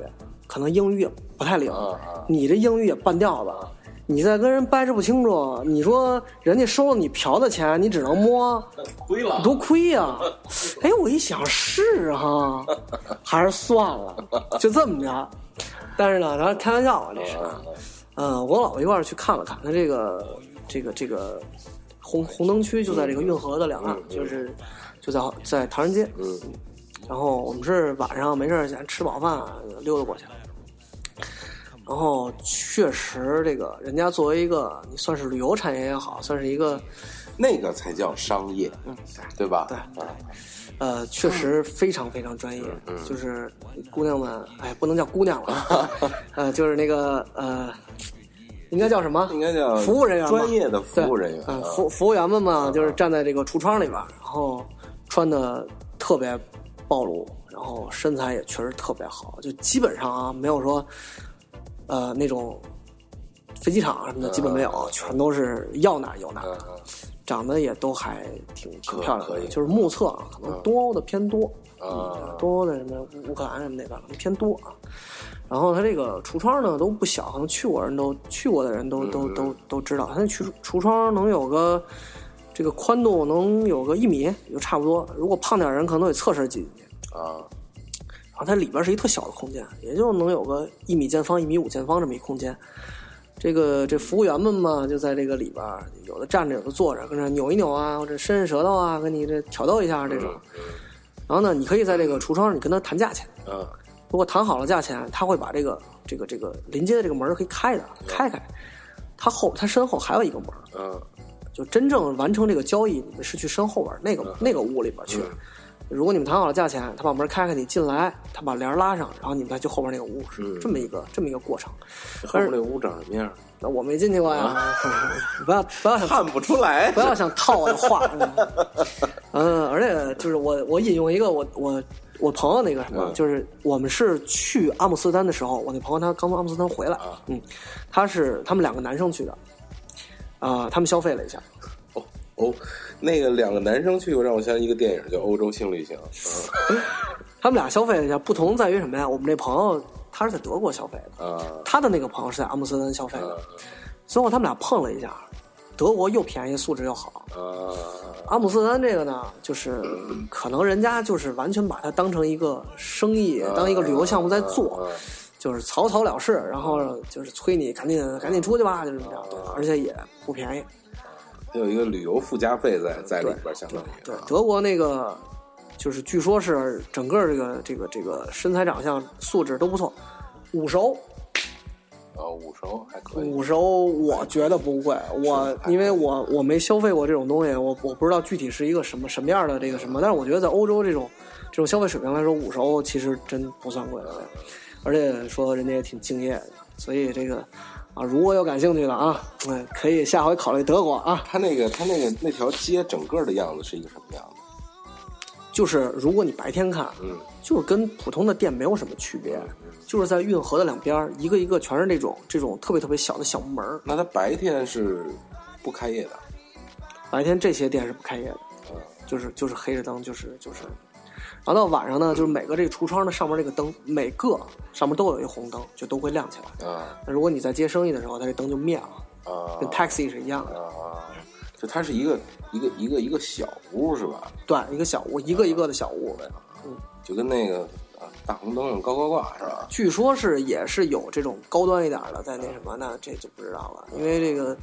可能英语也不太灵！你这英语也半吊子。你再跟人掰扯不清楚，你说人家收了你嫖的钱，你只能摸，(laughs) 亏了多亏呀、(laughs) 哎，我一想是哈，(laughs) 还是算了，就这么着。但是呢，咱开玩笑啊，这是。嗯，我老婆一块儿去看了看，他这个这个这个红红灯区就在这个运河的两岸，就是就在在唐人街。嗯然后我们是晚上没事儿闲吃饱饭溜达过去。然后确实，这个人家作为一个你算是旅游产业也好，算是一个那个才叫商业，嗯对吧？对啊呃，确实非常非常专业，嗯就是姑娘们，哎，不能叫姑娘了，(laughs) 呃，就是那个呃，应该叫什么？应该叫服务人员专业的服务人员嗯，啊服服务员们嘛，就是站在这个橱窗里边，然后穿的特别暴露，然后身材也确实特别好，就基本上啊，没有说呃那种飞机场什么的，基本没有，全都是要哪有哪。长得也都还挺挺漂亮的，就是目测啊，可能东欧的偏多，啊东欧的什么乌克兰什么那边可能偏多啊。然后它这个橱窗呢都不小，可能去过人都去过的人都都都都知道，它那橱橱窗能有个这个宽度能有个一米，就差不多。如果胖点人可能得侧身挤进去。啊然后它里边是一特小的空间，也就能有个一米见方、一米五见方这么一空间。这个这服务员们嘛，就在这个里边，有的站着，有的坐着，跟着扭一扭啊，或者伸伸舌头啊，跟你这挑逗一下这种。然后呢，你可以在这个橱窗上你跟他谈价钱，嗯如果谈好了价钱，他会把这个这个这个临街的这个门可以开的，开开。他后他身后还有一个门，嗯就真正完成这个交易，你们是去身后边那个那个屋里边儿去。如果你们谈好了价钱，他把门开开，你进来，他把帘儿拉上，然后你们再去后边那个屋，是嗯这么一个这么一个过程。后边那屋长什么样？那我没进去过呀，不要不要想看不出来不要想套我的话。嗯，而且就是我我引用一个我我我朋友那个什么，嗯就是我们是去阿姆斯特丹的时候，我那朋友他刚从阿姆斯特丹回来，啊嗯，他是他们两个男生去的，啊、他们消费了一下，哦哦，那个两个男生去，让我想起一个电影叫《欧洲性旅行》。(laughs) 他们俩消费了一下，不同在于什么呀？我们这朋友他是在德国消费的，啊他的那个朋友是在阿姆斯特丹消费的，啊最后他们俩碰了一下，德国又便宜，素质又好，啊阿姆斯特丹这个呢，就是 (clears throat) 可能人家就是完全把它当成一个生意，当一个旅游项目在做，啊就是草草了事，然后就是催你赶紧赶紧出去吧，就是这么着，而且也不便宜。有一个旅游附加费在在里边，相当于对，德国那个就是据说是整个这个这个这个身材长相素质都不错，五十欧，呃，五熟还可以。五熟我觉得不贵，我因为我我没消费过这种东西，我我不知道具体是一个什么什么样的这个什么，但是我觉得在欧洲这种这种消费水平来说，五熟其实真不算贵的，而且说人家也挺敬业的，所以这个啊，如果有感兴趣的啊，嗯，可以下回考虑德国啊，它那个它那个那条街整个的样子是一个什么样子？就是如果你白天看，嗯，就是跟普通的店没有什么区别，就是在运河的两边，一个一个全是那种这种特别特别小的小木门。那它白天是不开业的，白天这些店是不开业的，嗯就是就是黑着灯，就是就是。然后到晚上呢，就是每个这个橱窗的上面这个灯，每个上面都有一个红灯，就都会亮起来。啊那如果你在接生意的时候，它这灯就灭了，啊跟 taxi 是一样的。啊，就它是一个一个一个一个小屋是吧？对，一个小屋，一个一个的小屋。嗯就跟那个啊大红灯上高高挂是吧？据说是也是有这种高端一点的，在那什么，那这就不知道了，因为这个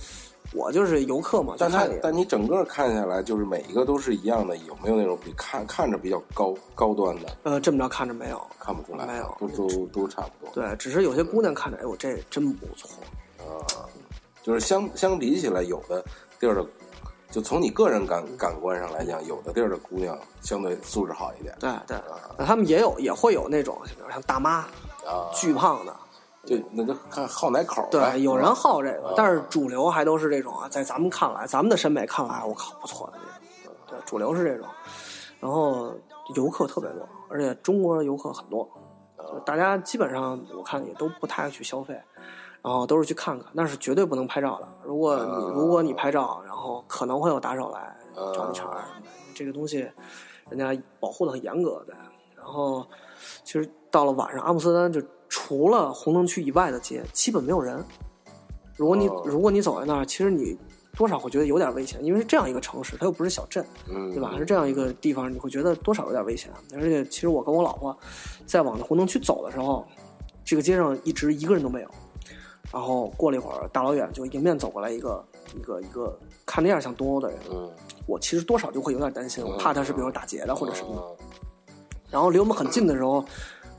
我就是游客嘛，但它就看你但你整个看下来，就是每一个都是一样的，有没有那种比看看着比较高高端的？呃这么着看着没有，看不出来，没有都都都差不多。对，只是有些姑娘看着，哎呦这真不错，啊，就是相相比起来，有的地儿的，就从你个人感感官上来讲，有的地儿的姑娘相对素质好一点对对，那他们也有也会有那种，比如像大妈啊，巨胖的，就那就看好哪口儿对，有人好这个啊，但是主流还都是这种啊，在咱们看来，咱们的审美看来，我靠，不错的这种。对，主流是这种，然后游客特别多，而且中国游客很多，就大家基本上我看也都不太爱去消费，然后都是去看看，那是绝对不能拍照的。如果如果你拍照，然后可能会有打手来找你茬儿啊，这个东西人家保护的很严格的。然后其实到了晚上，阿姆斯特丹就除了红灯区以外的街，基本没有人。如果你、哦如果你走在那儿，其实你多少会觉得有点危险，因为是这样一个城市，它又不是小镇，嗯，对吧？是这样一个地方，你会觉得多少有点危险。而且其实我跟我老婆在往红灯区走的时候，这个街上一直一个人都没有。然后过了一会儿，大老远就迎面走过来一个一个一个看那样像东欧的人，嗯，我其实多少就会有点担心，我怕他是比如打劫的或者什么的。嗯然后离我们很近的时候，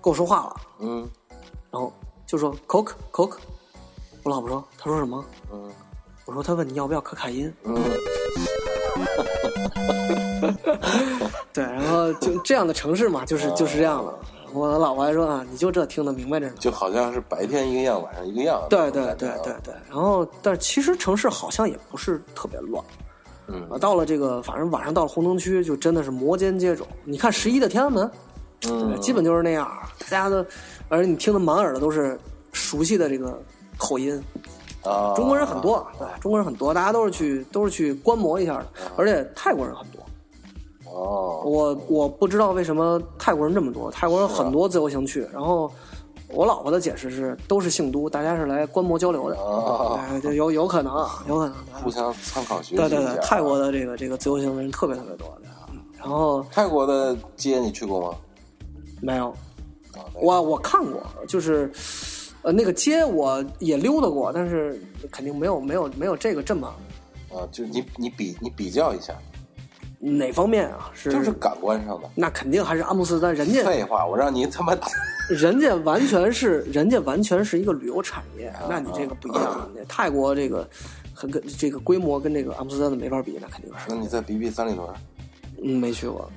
跟我说话了，嗯然后就说 Coke Coke，我老婆说，她说什么？嗯我说她问你要不要可卡因，嗯 (laughs) 对，然后就这样的城市嘛，就是就是这样了。我老婆还说啊，你就这听得明白这是吗？就好像是白天一个样，晚上一个样。对对对对对，然后但是其实城市好像也不是特别乱嗯啊。到了这个，反正晚上到了红灯区，就真的是摩肩接踵。你看十一的天安门，嗯，基本就是那样，大家都，而且你听的满耳的都是熟悉的这个口音。啊，中国人很多，对，中国人很多，大家都是去都是去观摩一下的，而且泰国人很多。哦，我我不知道为什么泰国人这么多，泰国人很多自由行去。然后我老婆的解释是，都是姓都，大家是来观摩交流的。哦哎，就有有可能啊，有可能。互相参考学习对对对，泰国的这个这个自由行人特别特别多然后泰国的街你去过吗？没有，我我看过，就是呃那个街我也溜达过，但是肯定没有没有没有这个这么啊，就是你你比你比较一下，哪方面啊？是就是感官上的。那肯定还是阿姆斯特丹，人家废话，我让你他妈 (laughs) 人家完全是人家完全是一个旅游产业，啊那你这个不一样。那泰国这个很跟这个规模跟这个阿姆斯特丹的没法比，那肯定是。那你再比比三里屯，嗯，没去过，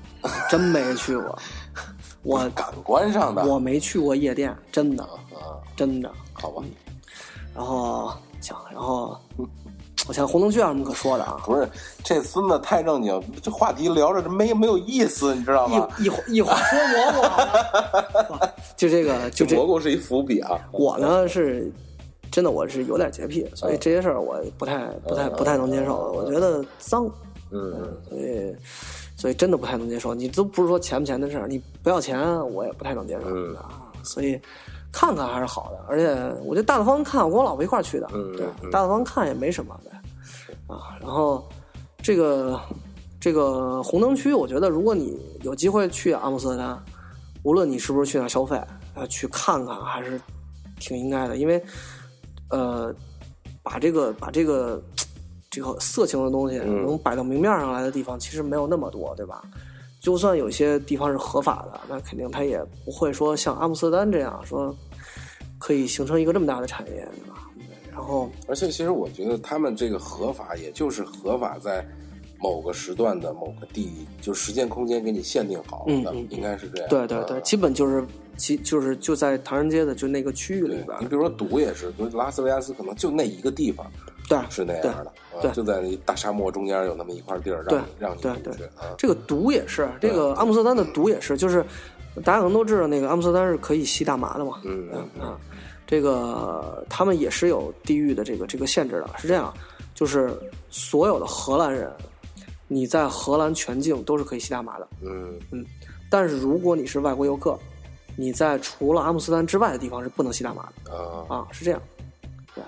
真没去过。(laughs) 我感官上的我没去过夜店，真的啊，真的。好吧，然后行，然后我想红灯区有什么可说的啊？不是这孙子太正经，这话题聊着这没没有意思，你知道吗？一一会一会儿说蘑菇，(laughs) 就这个就这蘑菇是一伏笔啊，我呢是真的，我是有点洁癖，所以这些事儿我不太不太不太能接受。我觉得脏，嗯，所以所以真的不太能接受。你都不是说钱不钱的事儿，你不要钱，我也不太能接受嗯啊。所以看看还是好的，而且我觉得大大方方看，我跟我老婆一块儿去的，对大大方方看也没什么的啊。然后这个这个红灯区，我觉得如果你有机会去阿姆斯特丹，无论你是不是去那儿消费，啊，去看看还是挺应该的，因为呃，把这个把这个这个色情的东西嗯能摆到明面上来的地方，其实没有那么多，对吧？就算有些地方是合法的，那肯定它也不会说像阿姆斯特丹这样说可以形成一个这么大的产业，对吧？然后而且其实我觉得他们这个合法，也就是合法在某个时段的某个地，就时间空间给你限定好的，嗯嗯应该是这样。对对对，嗯基本就是其就是就在唐人街的就那个区域里边你，比如说赌也是，比如拉斯维加斯可能就那一个地方对是那样的，啊对就在那大沙漠中间有那么一块地儿对让你让你对去啊。这个毒也是，这个阿姆斯特丹的毒也是，就是大家可能都知道，那个阿姆斯特丹是可以吸大麻的嘛，嗯嗯嗯啊，这个他们也是有地域的这个这个限制的，是这样，就是所有的荷兰人，你在荷兰全境都是可以吸大麻的，嗯嗯但是如果你是外国游客，你在除了阿姆斯特丹之外的地方是不能吸大麻的啊，啊，是这样，对，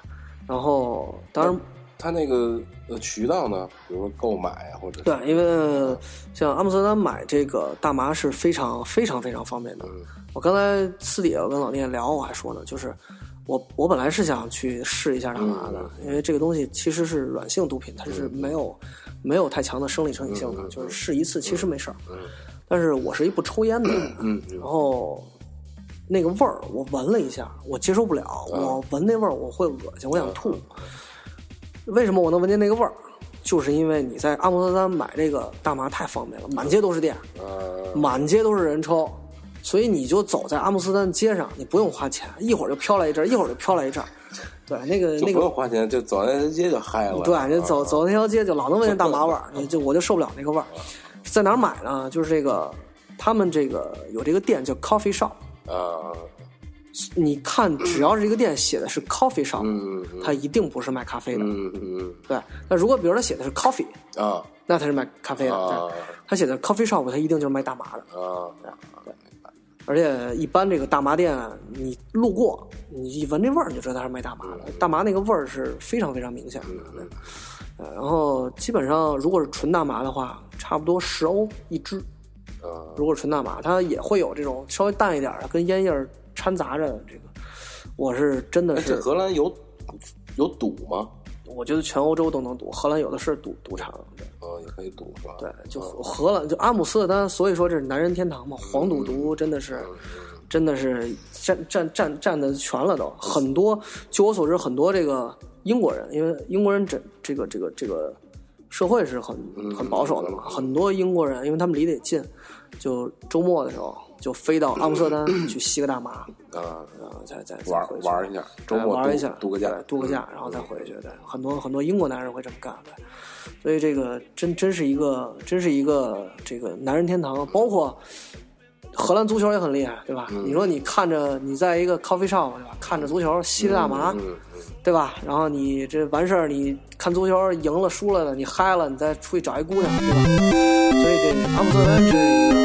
然后当然他那个呃渠道呢，比如说购买啊，或者对，因为像阿姆斯特丹买这个大麻是非常非常非常方便的。嗯。我刚才私底下我跟老聂聊，我还说呢，就是我我本来是想去试一下大麻的，因为这个东西其实是软性毒品，它是没有没有太强的生理成瘾性的，就是试一次其实没事儿。嗯但是我是一不抽烟的人，嗯嗯。然后那个味儿我闻了一下，我接受不了，我闻那味儿我会恶心，我想吐。为什么我能闻见那个味儿？就是因为你在阿姆斯特丹买这个大麻太方便了，满街都是店，呃满街都是人抽，所以你就走在阿姆斯特丹街上，你不用花钱，一会儿就飘来一阵儿，一会儿就飘来一阵儿。对，那个就不用那个，花钱，就走那条街就嗨了。对，你走啊走那条街就老能闻见大麻味儿，你就我就受不了那个味儿。在哪儿买呢？就是这个，他们这个有这个店叫 Coffee Shop，啊，你看只要是一个店写的是 Coffee Shop，、嗯嗯它一定不是卖咖啡的。嗯嗯对，那如果比如他写的是 Coffee，嗯啊那他是卖咖啡的。啊对，他写的 Coffee Shop，他一定就是卖大麻的。啊，而且一般这个大麻店，你路过，你一闻这味儿，你就知道它是卖大麻的。大麻那个味儿是非常非常明显的。对呃，然后基本上如果是纯大麻的话，差不多十欧一支。啊如果是纯大麻，它也会有这种稍微淡一点的，跟烟叶儿掺杂着这个。我是真的是，荷兰有有赌吗？我觉得全欧洲都能赌，荷兰有的是赌赌场。对啊，也可以赌是吧？对，就荷兰就阿姆斯特丹，所以说这是男人天堂嘛，黄赌毒真的是。真的是占占占占的全了都，很多，据我所知，很多这个英国人，因为英国人这这个这个这个社会是很很保守的嘛，很多英国人，因为他们离得也近，就周末的时候就飞到阿姆斯特丹 (clears throat) 去吸个大麻，啊，然后再再再玩玩一下，周末玩一下，度个假，度个假，然后再回去。对，很多很多英国男人会这么干，对。所以这个真真是一个真是一个这个男人天堂，包括荷兰足球也很厉害，对吧？嗯你说你看着你在一个 coffee shop 对吧？看着足球吸着大麻，嗯嗯对吧？然后你这完事儿，你看足球赢了输了的，你嗨了，你再出去找一姑娘，对吧？所以这阿姆斯特丹真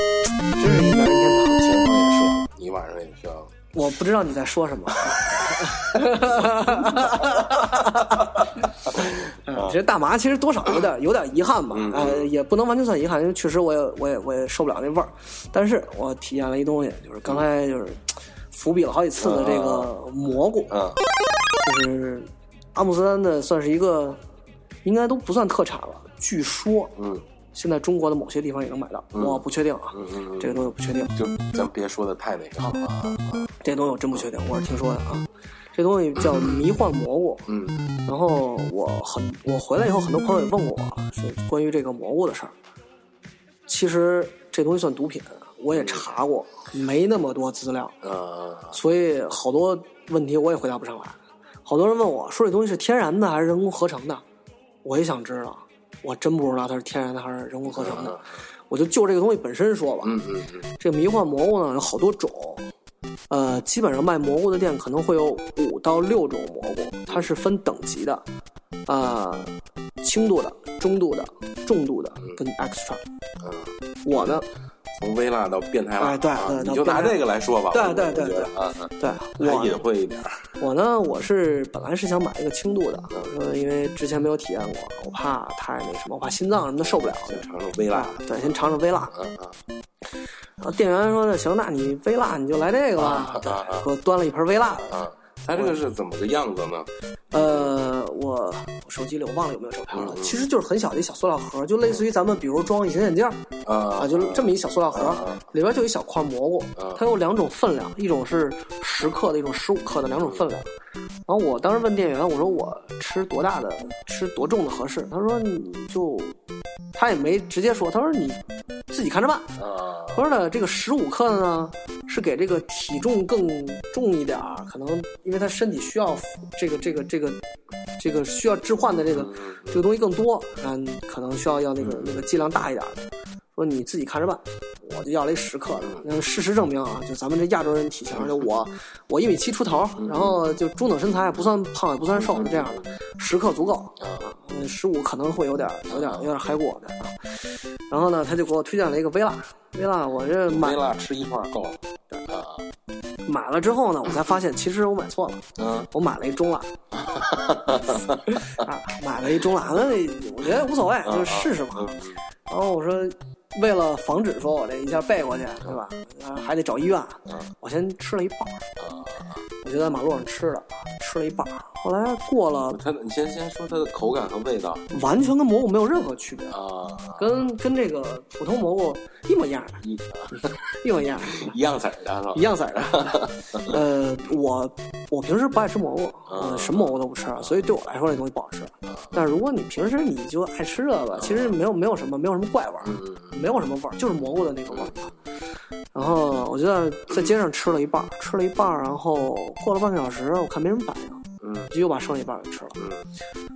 我不知道你在说什么。(laughs) 嗯，其实大麻其实多少有点有点遗憾吧，呃，也不能完全算遗憾，因为确实我也我也我也受不了那味儿。但是我体验了一东西，就是刚才就是伏笔了好几次的这个蘑菇，啊就是阿姆斯特丹的算是一个应该都不算特产了，据说。嗯现在中国的某些地方也能买到，我不确定啊，这个东西不确定。就咱别说的太那什么了啊。这东西我真不确定，我是听说的啊。这东西叫迷幻蘑菇，嗯然后我很我回来以后，很多朋友也问过我是关于这个蘑菇的事儿。其实这东西算毒品，我也查过，没那么多资料，啊所以好多问题我也回答不上来。好多人问我说这东西是天然的还是人工合成的，我也想知道，我真不知道它是天然的还是人工合成的。我就就这个东西本身说吧，嗯嗯嗯这个迷幻蘑菇呢有好多种，呃，基本上卖蘑菇的店可能会有五到六种蘑菇，它是分等级的，啊、轻度的、中度的、重度的跟 extra。嗯，我呢，从微辣到变态辣，哎对你就拿这个来说吧。对对对对对我隐晦一点。我呢，我是本来是想买一个轻度的，呃，因为之前没有体验过，我怕太那什么，我怕心脏什么的受不了。先尝尝微辣，对，先尝尝微辣。啊啊然后店员说那行，那你微辣你就来这个吧。给我端了一盆微辣的。啊！它这个是怎么个样子呢？呃，我手机里，我忘了有没有照片了。其实就是很小的一小塑料盒，就类似于咱们比如装隐形眼镜儿啊啊，就是这么一小塑料盒里边就一小块蘑菇啊，它有两种分量，一种是十克的，一种十五克的，两种分量。然后我当时问店员，我说我吃多大的，吃多重的合适？他说你就，他也没直接说，他说你自己看着办。啊他说呢，这个十五克的呢，是给这个体重更重一点儿，可能因为他身体需要这个这个这个这个需要置换的这个嗯这个东西更多，嗯，可能需要要那个那个剂量大一点儿的。说你自己看着办，我就要了一十克的。那，事实证明啊，就咱们这亚洲人体型，就我我一米七出头，然后就中等身材，不算胖也不算瘦，就这样的，十克足够。啊嗯，十五可能会有点有点有点嗨过的啊。然后呢，他就给我推荐了一个微辣，微辣我这买没辣吃一块儿够了啊买了之后呢，我才发现其实我买错了，嗯我买了一中辣，(laughs) 啊，买了一中辣，那我觉得无所谓，就试试嘛。嗯然后我说，为了防止说我这一下背过去，对吧？啊，还得找医院，嗯我先吃了一半儿，啊我就在马路上吃的，吃了一半儿。后来过了，它你先先说它的口感和味道完全跟蘑菇没有任何区别，啊跟跟这个普通蘑菇一模一样的，一一模一样。(laughs) 一样色儿的一样色儿的。(laughs) 呃，我我平时不爱吃蘑菇，呃，什么蘑菇都不吃，所以对我来说这东西不好吃。但是如果你平时你就爱吃这个，其实没有没有什么没有什么怪味儿，嗯没有什么味儿，就是蘑菇的那个味儿。然后我就在在街上吃了一半儿，吃了一半儿，然后过了半个小时，我看没什么反应，嗯就又把剩下一半儿给吃了。嗯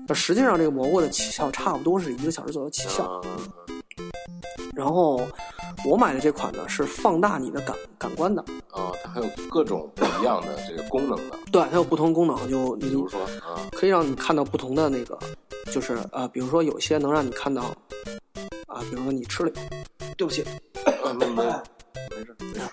那实际上这个蘑菇的起效差不多是一个小时左右起效。啊然后我买的这款呢是放大你的感感官的，啊，它还有各种不一样的这个功能的，对，它有不同功能，就你比如说啊可以让你看到不同的那个，就是呃，比如说有些能让你看到，啊，比如说你吃了，对不起，啊没没没事没事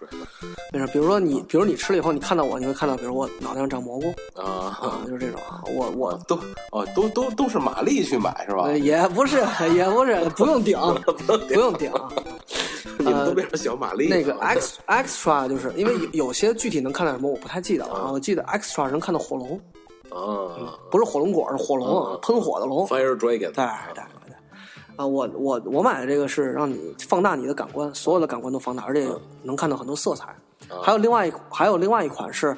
没事，比如说你，比如你吃了以后，你看到我，你会看到，比如我脑袋上长蘑菇啊啊，就是这种啊，我我都哦都都都是玛丽去买是吧？呃也不是也不是不用顶，不用顶 (laughs) (laughs) 你们都变成小玛丽了那个 X extra 就是因为有有些具体能看到什么我不太记得了啊，我记得 extra 能看到火龙，啊不是火龙果，是火龙喷火的龙，Fire Dragon 对对，啊，我我我买的这个是让你放大你的感官，所有的感官都放大，而且能看到很多色彩。还有另外一还有另外一款是，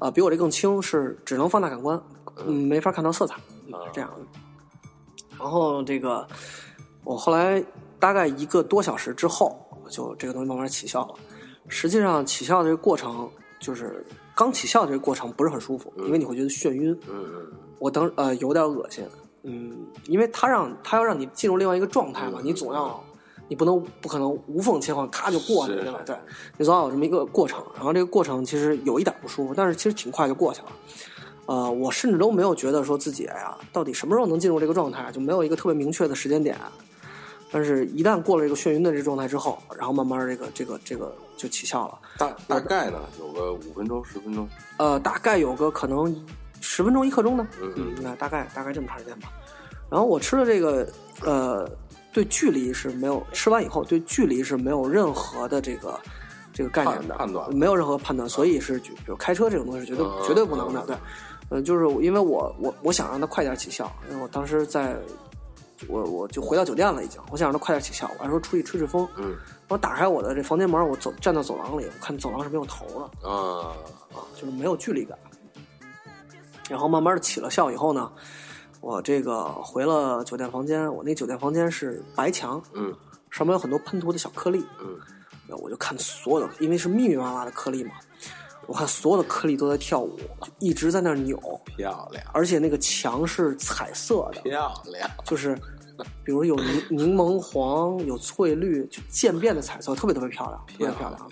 呃，比我这更轻，是只能放大感官，嗯，没法看到色彩，是这样的。然后这个我后来大概一个多小时之后，就这个东西慢慢起效了。实际上起效的这个过程，就是刚起效的这个过程不是很舒服，因为你会觉得眩晕。嗯嗯我当呃有点恶心，嗯，因为他让他要让你进入另外一个状态嘛，你总要你不能不可能无缝切换，咔就过去了，对吧？对，你总要有这么一个过程。然后这个过程其实有一点不舒服，但是其实挺快就过去了。呃，我甚至都没有觉得说自己哎呀，到底什么时候能进入这个状态，就没有一个特别明确的时间点。但是，一旦过了这个眩晕的这状态之后，然后慢慢这个这个这个就起效了。大大概呢有个五分钟十分钟，呃，大概有个可能十分钟一刻钟呢，嗯嗯，那大概大概这么长时间吧。然后我吃的这个，呃，对距离是没有吃完以后对距离是没有任何的这个这个概念的判判断没有任何判断，所以是比如开车这种东西是绝对、嗯绝对不能的，嗯对，嗯、就是因为我我我想让它快点起效，因为我当时在。我我就回到酒店了，已经。我想让它快点起效，我还说出去吹吹风。嗯我打开我的这房间门，我走站到走廊里，我看走廊是没有头的，啊啊，就是没有距离感。然后慢慢的起了效以后呢，我这个回了酒店房间，我那酒店房间是白墙，嗯。上面有很多喷涂的小颗粒，嗯。我就看所有的，因为是密密麻麻的颗粒嘛，我看所有的颗粒都在跳舞，就一直在那儿扭，漂亮。而且那个墙是彩色的，漂亮，就是比如有柠 (laughs) 柠檬黄，有翠绿，就渐变的彩色，特别特别漂亮，特别漂亮。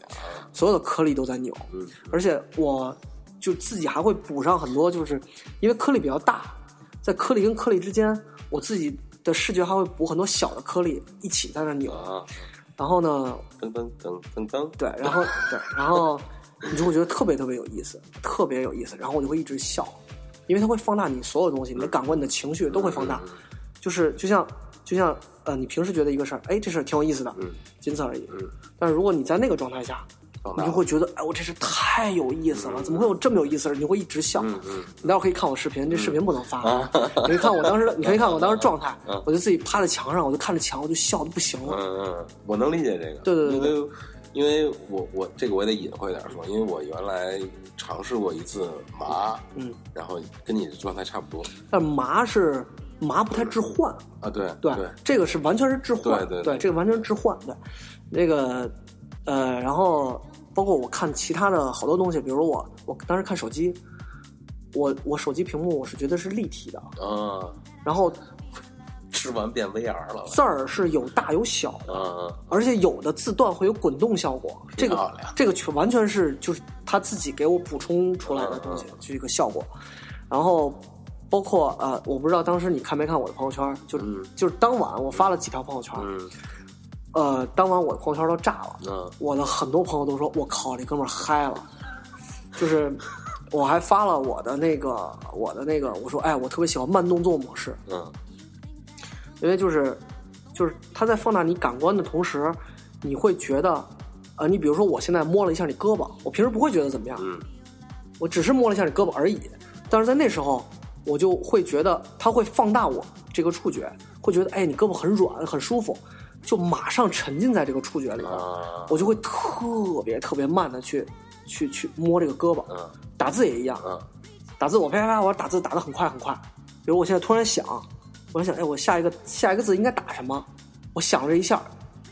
所有的颗粒都在扭，嗯。而且我就自己还会补上很多，就是因为颗粒比较大，在颗粒跟颗粒之间，我自己的视觉还会补很多小的颗粒一起在那扭。啊，然后呢，噔噔噔噔噔，对，然后对，然后你就会觉得特别特别有意思，特别有意思，然后我就会一直笑，因为它会放大你所有东西，你的感官、你的情绪都会放大，就是就像就像呃，你平时觉得一个事儿，哎，这事儿挺有意思的，嗯仅此而已。嗯但是如果你在那个状态下，放大你就会觉得，哎，我这是太有意思了，怎么会有这么有意思的？你会一直笑。你待会儿可以看我视频，这视频不能发。啊 (laughs) 你可以看我当时的，你可以看我当时状态嗯，我就自己趴在墙上，我就看着墙，我就笑的不行了。嗯嗯，我能理解这个。对对对对因为我我这个我也得隐晦点说，因为我原来尝试过一次麻，嗯，然后跟你的状态差不多但麻是麻不太置换，啊，对对，对，这个是完全是置换，对对对这个完全是置换，对，那个呃，然后包括我看其他的好多东西，比如我我当时看手机，我我手机屏幕我是觉得是立体的，啊，然后吃完变 VR 了，字儿是有大有小的，嗯而且有的字段会有滚动效果，这个这个全完全是就是他自己给我补充出来的东西，就一个效果。然后包括呃，我不知道当时你看没看我的朋友圈，就、嗯就是当晚我发了几条朋友圈，嗯呃，当晚我的朋友圈都炸了，嗯。我的很多朋友都说，我靠，这哥们儿嗨了，就是。我还发了我的那个，我的那个，我说，哎，我特别喜欢慢动作模式，嗯。因为就是就是它在放大你感官的同时，你会觉得，呃，你比如说我现在摸了一下你胳膊，我平时不会觉得怎么样，嗯。我只是摸了一下你胳膊而已，但是在那时候，我就会觉得它会放大我这个触觉，会觉得哎你胳膊很软很舒服，就马上沉浸在这个触觉里我就会特别特别慢的去去去摸这个胳膊，嗯打字也一样，嗯打字我啪啪啪，我打字打的很快很快。比如我现在突然想，我想，哎，我下一个下一个字应该打什么？我想了一下，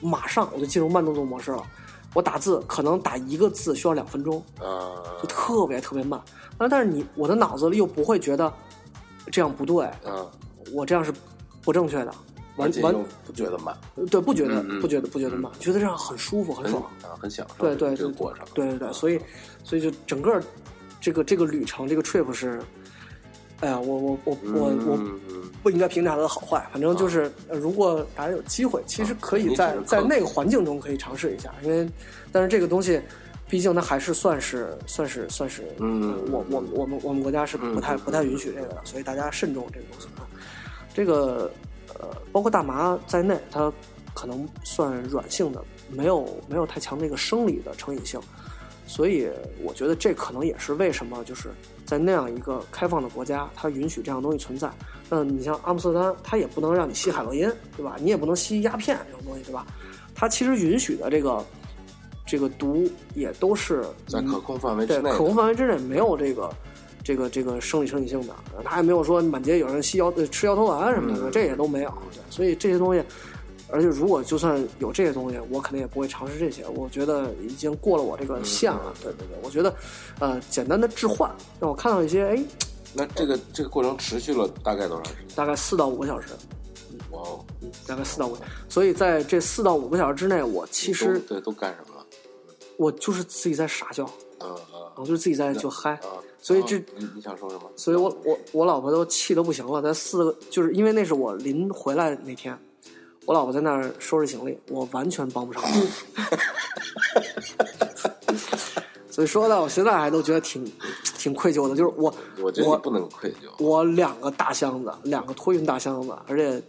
马上我就进入慢动作模式了。我打字可能打一个字需要两分钟，啊就特别特别慢。但但是你我的脑子里又不会觉得这样不对，嗯，我这样是不正确的，完完。不觉得慢，对不觉得不觉得不觉得慢，觉得这样很舒服很很爽。啊很享受对对对这个过程，对对对，所以所以就整个这个这个旅程这个 trip 是，哎呀，我我我我我不应该评价它的好坏，反正就是，呃如果大家有机会，其实可以在在那个环境中可以尝试一下，因为，但是这个东西，毕竟它还是算是算是算是，嗯呃我我我们我们国家是不太嗯不太允许这个的，所以大家慎重这个东西啊。这个呃，包括大麻在内，它可能算软性的，没有没有太强的一个生理的成瘾性，所以我觉得这可能也是为什么就是在那样一个开放的国家，它允许这样东西存在。那你像阿姆斯特丹，它也不能让你吸海洛因，对吧？你也不能吸鸦片这种东西，对吧？它其实允许的这个这个毒也都是在可控范围之内，对可控范围之内没有这个这个这个生理生理性的，他也没有说满街有人吸摇呃吃摇头丸什么的，嗯这也都没有。对，所以这些东西，而且如果就算有这些东西，我肯定也不会尝试这些。我觉得已经过了我这个线了。嗯对对对，我觉得呃简单的置换，让我看到一些哎，那这个这个过程持续了大概多长时间？大概四到五个小时，哇哦，大概四到五，所以在这四到五个小时之内，我其实对都干什么了？我就是自己在傻笑，嗯嗯我就是自己在就嗨。啊，所以这啊你你想说什么？所以我我我老婆都气得不行了，在四个就是因为那是我临回来那天，我老婆在那儿收拾行李，我完全帮不上忙。(laughs) 所以说到我现在还都觉得挺挺愧疚的，就是我我我觉得不能愧疚。我两个大箱子，两个托运大箱子，而且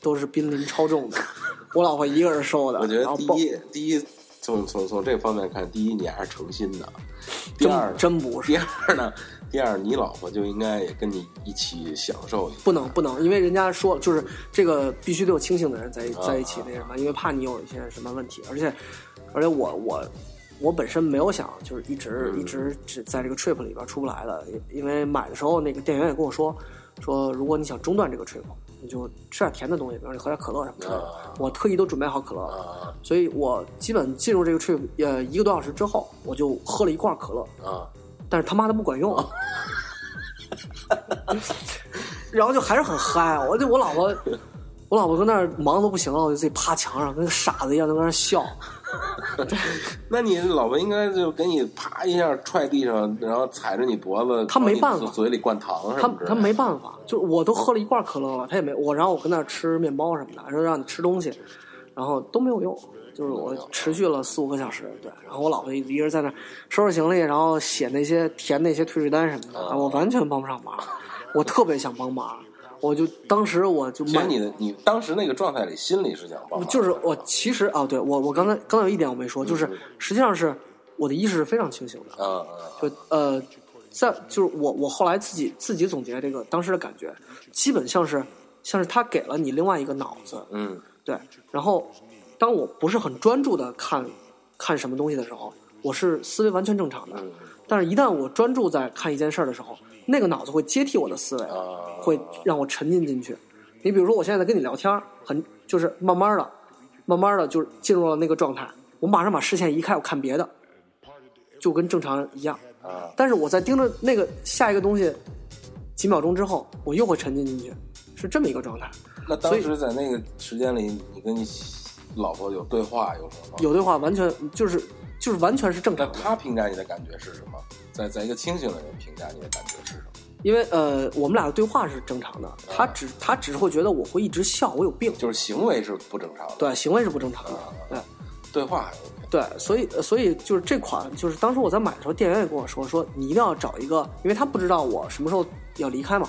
都是濒临超重的，我老婆一个人收的，我觉得第一第一从从从这方面看，第一你还是诚心的，第二呢真不是第二呢，第二你老婆就应该也跟你一起享受一下。不能不能，因为人家说了，就是这个必须得有清醒的人在啊在一起那什么，因为怕你有一些什么问题，而且而且我我我本身没有想就是一直、嗯一直只在这个 trip 里边出不来的，因因为买的时候那个店员也跟我说说，如果你想中断这个 trip，你就吃点甜的东西，比如你喝点可乐什么的。啊我特意都准备好可乐，了所以我基本进入这个 trip 呃一个多小时之后，我就喝了一罐可乐，啊！但是他妈的不管用，然后就还是很嗨。我就我老婆，我老婆跟那儿忙的都不行了，我就自己趴墙上，跟个傻子一样在那儿笑。(laughs) 那你老婆应该就给你啪一下踹地上，然后踩着你脖子，她没办法。嘴里灌糖什他么之类的。他没办法，就我都喝了一罐可乐了，他也没我，然后我跟那儿吃面包什么的，说让你吃东西，然后都没有用，就是我持续了四五个小时，对，然后我老婆一人在那收拾行李，然后写那些填那些退税单什么的，我完全帮不上忙，我特别想帮忙，我就当时我就其实你的你当时那个状态里，心里是想帮忙，就是我其实啊，对我我刚才刚才有一点我没说，就是实际上是我的意识是非常清醒的。就呃，在就是我我后来自己自己总结这个当时的感觉，基本像是像是他给了你另外一个脑子，嗯。对，然后当我不是很专注的看看什么东西的时候，我是思维完全正常的。嗯但是，一旦我专注在看一件事儿的时候，那个脑子会接替我的思维，啊，会让我沉浸进去。你比如说，我现在在跟你聊天，很就是慢慢的、慢慢的，就是进入了那个状态。我马上把视线移开，我看别的，就跟正常人一样。啊但是我在盯着那个下一个东西，几秒钟之后，我又会沉浸进去，是这么一个状态。那当时在那个时间里，你跟你老婆有对话有什么？有对话完全就是就是完全是正常的。他评价你的感觉是什么？在在一个清醒的人评价你的感觉是什么？因为呃，我们俩的对话是正常的，他只他只是会觉得我会一直笑，我有病，就是行为是不正常的，对，行为是不正常的，对对话还 OK。对，所以所以就是这款，就是当时我在买的时候，店员也跟我说，说你一定要找一个，因为他不知道我什么时候要离开嘛，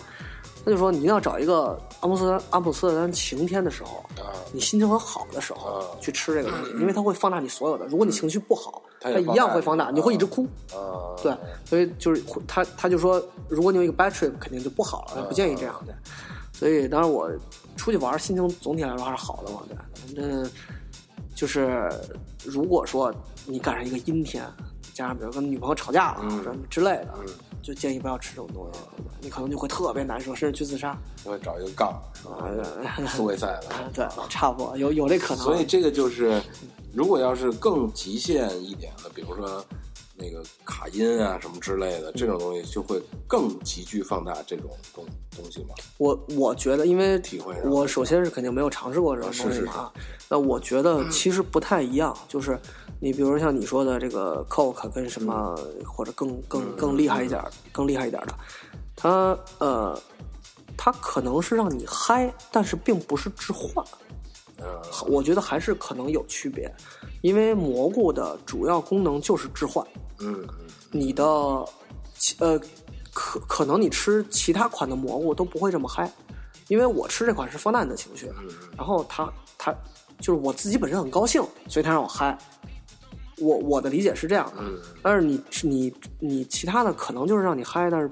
他就说你一定要找一个阿姆斯特丹阿姆斯特丹晴天的时候，啊，你心情很好的时候啊去吃这个东西，因为它会放大你所有的。如果你情绪不好，它一样会放大，你会一直哭。啊，对，所以就是他他就说，如果你有一个 bad trip，肯定就不好了，他不建议这样的。所以当然我出去玩，心情总体来说还是好的嘛。对，反正就是如果说你赶上一个阴天，加上比如跟女朋友吵架了、嗯什么之类的，嗯，就建议不要吃这种东西，你可能就会特别难受，甚至去自杀。就会找一个杠，啊，复位赛了。对，差不多有有这可能。所以这个就是，如果要是更极限一点的，比如说那个卡音啊什么之类的，这种东西就会更急剧放大这种东东西嘛。我我觉得，因为体会我首先是肯定没有尝试过这种东西嘛啊，那我觉得其实不太一样，就是你比如说像你说的这个 Coke 跟什么或者更更更厉害一点儿、更厉害一点儿的，它呃，它可能是让你嗨，但是并不是致幻。嗯我觉得还是可能有区别，因为蘑菇的主要功能就是致幻。嗯嗯你的其呃，可可能你吃其他款的蘑菇都不会这么嗨，因为我吃这款是放大你的情绪，嗯然后它它就是我自己本身很高兴，所以它让我嗨。我我的理解是这样的，嗯但是你你你其他的可能就是让你嗨，但是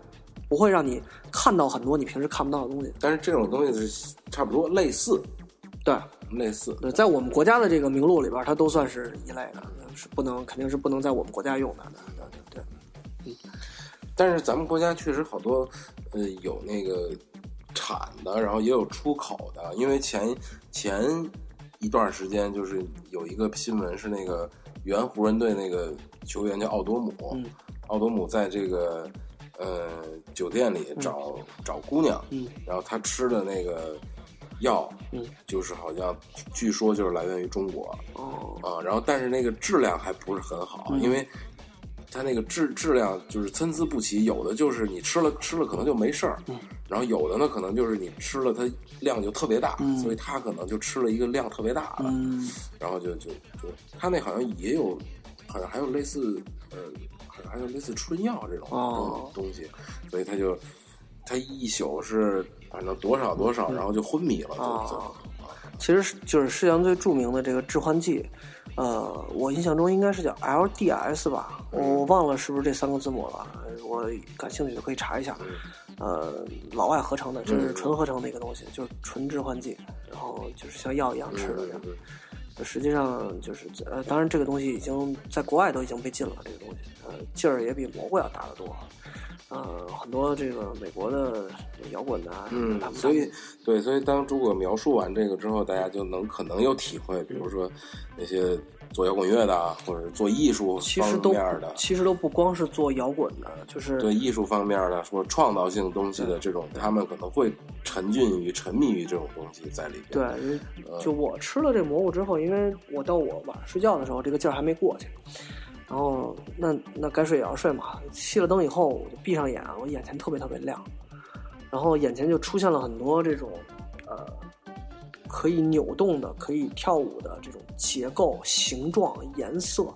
不会让你看到很多你平时看不到的东西。但是这种东西是差不多类似，对类似。对，在我们国家的这个名录里边，它都算是一类的，是不能肯定是不能在我们国家用的。对对对。但是咱们国家确实好多，呃，有那个产的，然后也有出口的。因为前前一段时间就是有一个新闻是那个原湖人队那个球员叫奥多姆，嗯。奥多姆在这个呃酒店里找、找姑娘，嗯。然后他吃的那个药，嗯。就是好像据说就是来源于中国，哦。啊，然后但是那个质量还不是很好，嗯。因为它那个质质量就是参差不齐，有的就是你吃了吃了可能就没事儿，嗯然后有的呢可能就是你吃了它量就特别大，嗯所以他可能就吃了一个量特别大的，嗯然后就就就他那好像也有，好像还有类似呃，好像还有类似春药这种、东西，所以他就他一宿是反正多少多少，然后就昏迷了，就哦就其实是就是世界上最著名的这个致幻剂，呃，我印象中应该是叫 LDS 吧，我我忘了是不是这三个字母了，我感兴趣的可以查一下。呃，老外合成的，这是纯合成的一个东西，就是纯致幻剂，然后就是像药一样吃的这样。嗯实际上就是呃，当然这个东西已经在国外都已经被禁了，这个东西，呃，劲儿也比蘑菇要大得多。呃，很多这个美国的摇滚的，嗯所以对，所以当诸葛描述完这个之后，大家就能可能有体会，比如说那些做摇滚乐的啊，或者做艺术方其实都面的，其实都不光是做摇滚的，就是对艺术方面的，说创造性东西的这种，他们可能会沉浸于、沉迷于这种东西在里边。对，就我吃了这蘑菇之后，因为我到我晚上睡觉的时候，这个劲儿还没过去，然后那那该睡也要睡嘛，熄了灯以后，我就闭上眼，我眼前特别特别亮，然后眼前就出现了很多这种呃可以扭动的、可以跳舞的这种结构、形状、颜色。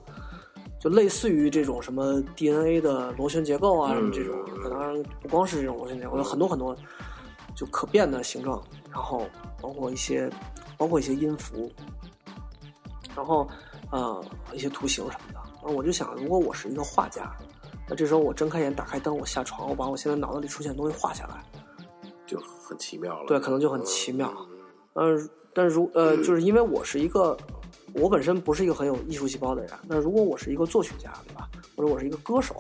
就类似于这种什么 DNA 的螺旋结构啊，什么这种，可能不光是这种螺旋结构，有很多很多就可变的形状，然后包括一些包括一些音符，然后呃一些图形什么的，我就想，如果我是一个画家，那这时候我睁开眼，打开灯，我下床，我把我现在脑子里出现的东西画下来，就很奇妙了。对，可能就很奇妙。嗯呃，但如呃，就是因为我是一个，我本身不是一个很有艺术细胞的人。那如果我是一个作曲家，对吧？或者我是一个歌手，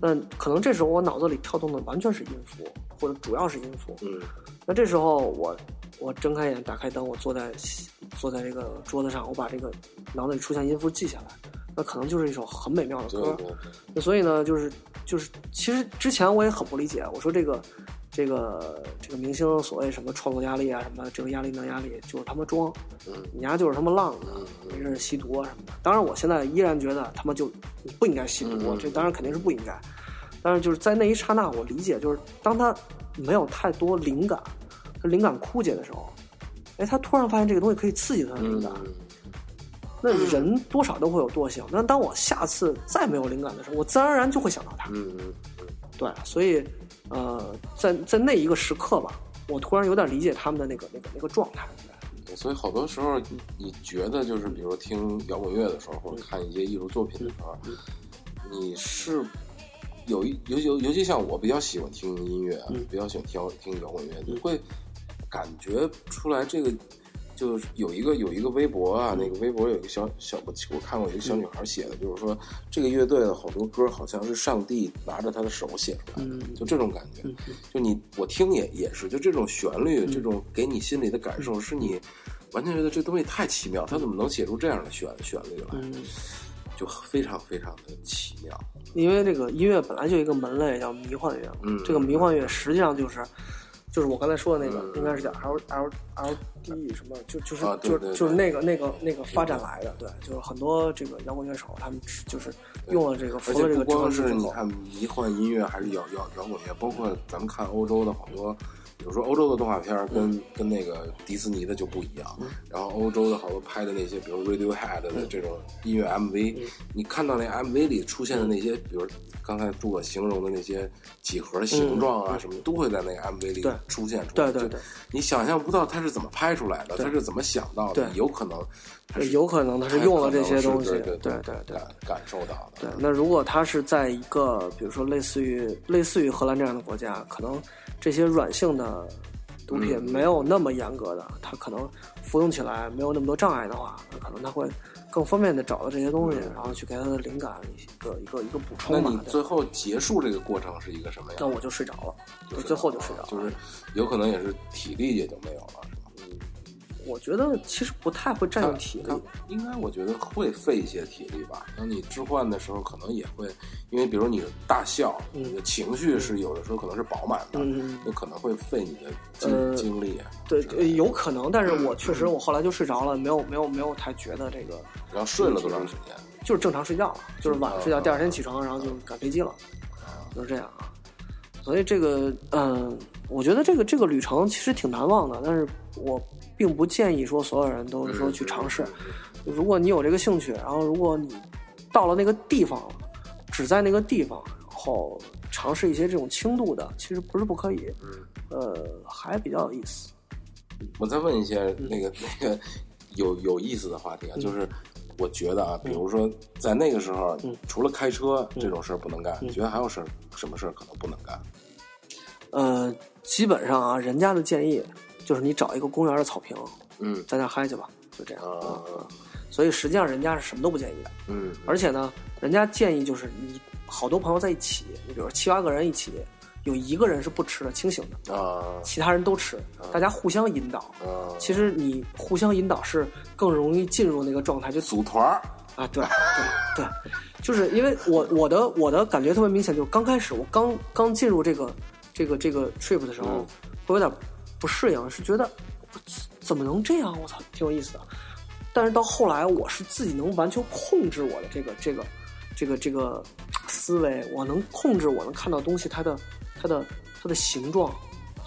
那可能这时候我脑子里跳动的完全是音符，或者主要是音符。嗯那这时候我我睁开眼，打开灯，我坐在坐在这个桌子上，我把这个脑子里出现音符记下来，那可能就是一首很美妙的歌。那所以呢，就是就是，其实之前我也很不理解，我说这个这个这个明星所谓什么创作压力啊，什么这个压力那压力，就是他妈装，嗯你丫就是他妈浪子嗯，你这是吸毒啊什么的。当然，我现在依然觉得他妈就你不应该吸毒，嗯这当然肯定是不应该。但是就是在那一刹那，我理解，就是当他没有太多灵感，他灵感枯竭的时候，哎，他突然发现这个东西可以刺激他的灵感。嗯那人多少都会有惰性，那当我下次再没有灵感的时候，我自然而然就会想到他。嗯嗯对，所以，呃，在在那一个时刻吧，我突然有点理解他们的那个那个那个状态。对，所以好多时候你觉得就是，比如听摇滚乐的时候，或者看一些艺术作品的时候，你是有一尤尤尤其像我比较喜欢听音乐比较喜欢听听摇滚乐，你会感觉出来这个。就是有一个有一个微博啊，那个微博有一个小小我我看过一个小女孩写的，就是说这个乐队的好多歌好像是上帝拿着他的手写出来的，嗯就这种感觉。嗯就你我听也也是，就这种旋律，这种给你心里的感受，是你完全觉得这东西太奇妙，他怎么能写出这样的旋旋律来？嗯，就非常非常的奇妙。因为这个音乐本来就一个门类叫迷幻乐，嗯这个迷幻乐实际上就是。就是我刚才说的那个，嗯。应该是叫 L L L D 什么，就就是、就是就是那个那个那个发展来的，对，就是很多这个摇滚乐手他们就是用了这个而且不光是你看迷幻音乐，还是摇摇摇滚乐，包括咱们看欧洲的好多，比如说欧洲的动画片儿跟、嗯。跟那个迪士尼的就不一样。然后欧洲的好多拍的那些，比如 Radiohead 的这种音乐 MV，、嗯。你看到那 MV 里出现的那些，比如刚才诸葛形容的那些几何形状啊，什么都会在那个 MV 里出现出来。对对对，你想象不到他是怎么拍出来的，对他是怎么想到的，对有可能有可能他是用了这些东西，对对对感受到的。对，那如果他是在一个比如说类似于类似于荷兰这样的国家，可能这些软性的毒品嗯没有那么严格的，他可能服用起来没有那么多障碍的话，那可能他会更方便的找到这些东西，然后去给他的灵感一个一个一个补充嘛你。最后结束这个过程是一个什么样那？我就睡着了，就最后就睡着了。就是有可能也是体力也就没有了？我觉得其实不太会占用体力，应该我觉得会费一些体力吧。当你置换的时候，可能也会，因为比如你大笑，嗯你的情绪是有的时候可能是饱满的，嗯，有可能会费你的精、呃精力，对，有可能，但是我确实我后来就睡着了，没有没有没有太觉得这个然后睡了多长时间？就是正常睡觉了，就是晚上睡觉，啊第二天起床，然后就赶飞机了，就是这样啊。所以这个，嗯，我觉得这个这个旅程其实挺难忘的，但是我并不建议说所有人都是说去尝试。如果你有这个兴趣，然后如果你到了那个地方了，只在那个地方，然后尝试一些这种轻度的，其实不是不可以，呃，还比较有意思。我再问一些嗯。那个、那个有有意思的话题啊，就是我觉得啊，比如说在那个时候，嗯。除了开车这种事儿不能干，嗯。你觉得还有事儿什么事儿可能不能干？呃，基本上啊，人家的建议就是你找一个公园的草坪，嗯。在那嗨去吧，就这样。啊。嗯所以实际上人家是什么都不建议的，嗯。而且呢，人家建议就是你好多朋友在一起，你比如说七八个人一起，有一个人是不吃的，清醒的，啊。其他人都吃，大家互相引导。啊，其实你互相引导是更容易进入那个状态，就组团儿，啊，对对对，就是因为我 (laughs) 我的我的感觉特别明显，就是刚开始我刚刚进入这个这个这个 trip 的时候，嗯。会有点不适应，是觉得怎么能这样？我操，挺有意思的。但是到后来，我是自己能完全控制我的这个这个这个这个思维，我能控制，我能看到东西它的它的它的形状。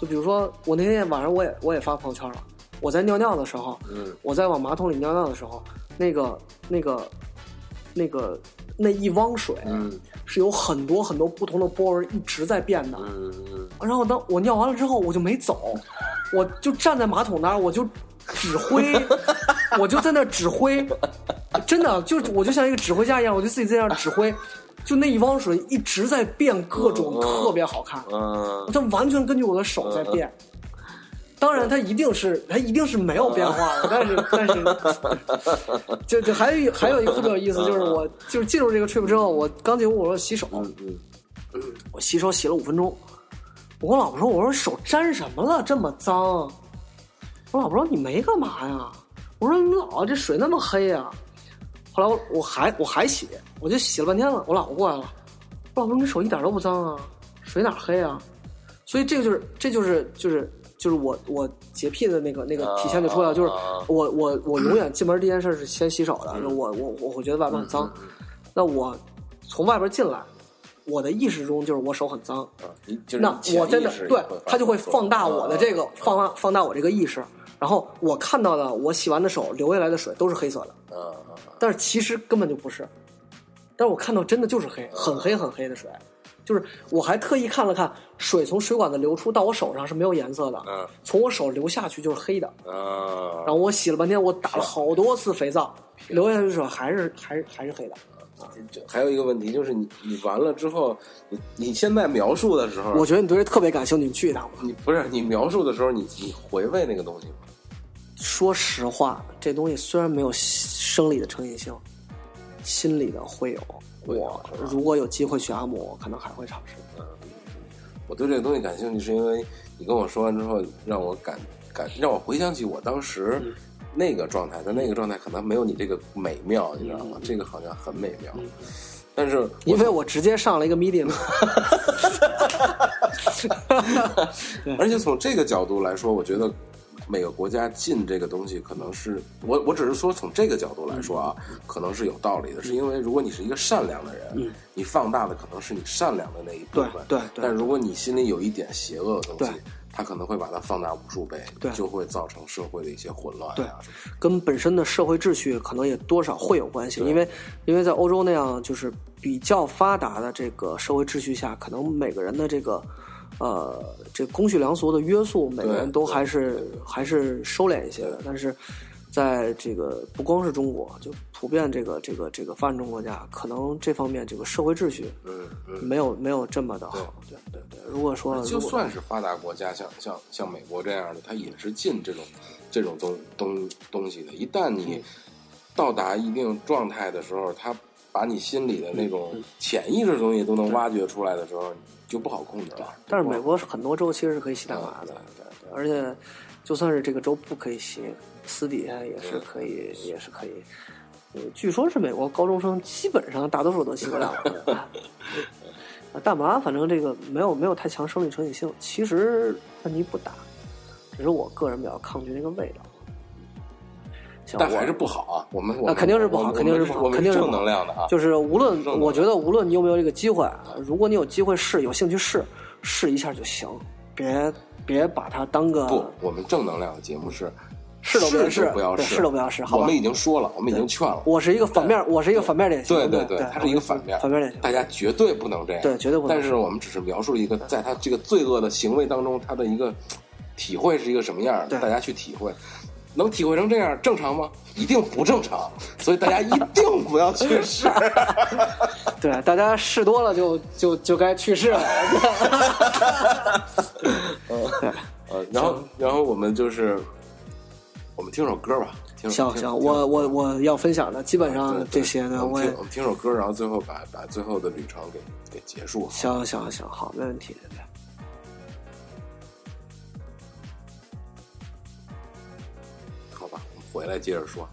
就比如说，我那天晚上我也我也发朋友圈了，我在尿尿的时候，嗯我在往马桶里尿尿的时候，那个那个那个那一汪水嗯是有很多很多不同的波纹一直在变的。嗯嗯然后当我尿完了之后，我就没走，我就站在马桶那儿，我就指挥，我就在那儿指挥，真的就我就像一个指挥家一样，我就自己在那儿指挥，就那一汪水一直在变各种，嗯特别好看。嗯它完全根据我的手在变。当然，它一定是它一定是没有变化的，但是但是，(laughs) 就就还有还有一个特别有意思，就是我就是进入这个 trip 之后，我刚进屋我说洗手，嗯嗯我洗手洗了五分钟，我老婆说，我说手沾什么了这么脏？我老婆说你没干嘛呀？我说你老这水那么黑呀、后来我我还我还洗，我就洗了半天了，我老婆过来了，我老婆说你手一点都不脏啊，水哪黑啊？所以这个就是这就是就是就是我我洁癖的那个那个体现就出来了，就是啊我我我永远进门第一件事是先洗手的，我我我会觉得外面很脏，嗯那我从外边进来，我的意识中就是我手很脏，那我真的对会它就会放大我的这个嗯放大放大我这个意识，然后我看到的我洗完的手流下来的水都是黑色的，但是其实根本就不是，但是我看到真的就是黑，很黑很黑的水，就是我还特意看了看水从水管子流出到我手上是没有颜色的，嗯从我手流下去就是黑的，嗯，然后我洗了半天，我打了好多次肥皂，流下去的水还是还是还是黑的。这还有一个问题就是你你完了之后，你你现在描述的时候，我觉得你对这特别感兴趣，你去一趟吧。你不是你描述的时候，你你回味那个东西吗？说实话，这东西虽然没有生理的成瘾性，心理的会有。我如果有机会去阿姆，我可能还会尝试。嗯我对这个东西感兴趣，是因为你跟我说完之后，让我感感让我回想起我当时嗯那个状态，但那个状态可能没有你这个美妙，你知道吗？嗯？这个好像很美妙，但是因为我直接上了一个 medium，(laughs) 而且从这个角度来说，我觉得每个国家进这个东西，可能是我我只是说从这个角度来说啊，可能是有道理的，是因为如果你是一个善良的人，嗯。你放大的可能是你善良的那一部对分，对对但如果你心里有一点邪恶的东西对，它可能会把它放大无数倍，对就会造成社会的一些混乱对啊。跟本身的社会秩序可能也多少会有关系，因为因为在欧洲那样就是比较发达的这个社会秩序下，可能每个人的这个呃这公序良俗的约束，每个人都还是还是收敛一些的，但是。在这个不光是中国，就普遍这个这个这个发展中国家，可能这方面这个社会秩序嗯嗯。没有没有这么的好。对对对，如果说就算是发达国家，像像像美国这样的，它也是禁这种这种东东东西的。一旦嗯你到达一定状态的时候，它把你心里的那种嗯潜意识的东西都能挖掘出来的时候，就不好控制了。但是美国很多州其实是可以吸大麻的，对对而且就算是这个州不可以吸，私底下也是可以，也是可以。呃，据说是美国高中生基本上大多数都吸不了大麻反正这个没有没有太强生理成瘾性，其实问题不大，只是我个人比较抗拒那个味道。但还是不好啊。我们我们那肯定是不好肯定是不好肯定是正能量的啊。就是无论我觉得无论你有没有这个机会，如果你有机会试，有兴趣试，试一下就行，别别把它当个不，我们正能量的节目是试都不要试试对不要试，都不要试好吧我们已经说了，我们已经劝了。我是一个反面，我是一个反面典型。对对对，他是一个反面，反面典型。大家绝对不能这样，对绝对不能但是我们只是描述一个在他这个罪恶的行为当中，他的一个体会是一个什么样的，大家去体会。能体会成这样正常吗？一定不正常，所以大家一定不要去试。(laughs) 对，大家试多了就就就该去世了。(laughs) (laughs) 呃，然后然后我们就是我们听首歌吧，行行，我我我要分享的基本上这些呢，我也我们听我们听首歌，然后最后把把最后的旅程给给结束。行行行，好，没问题。好吧，我们回来接着说，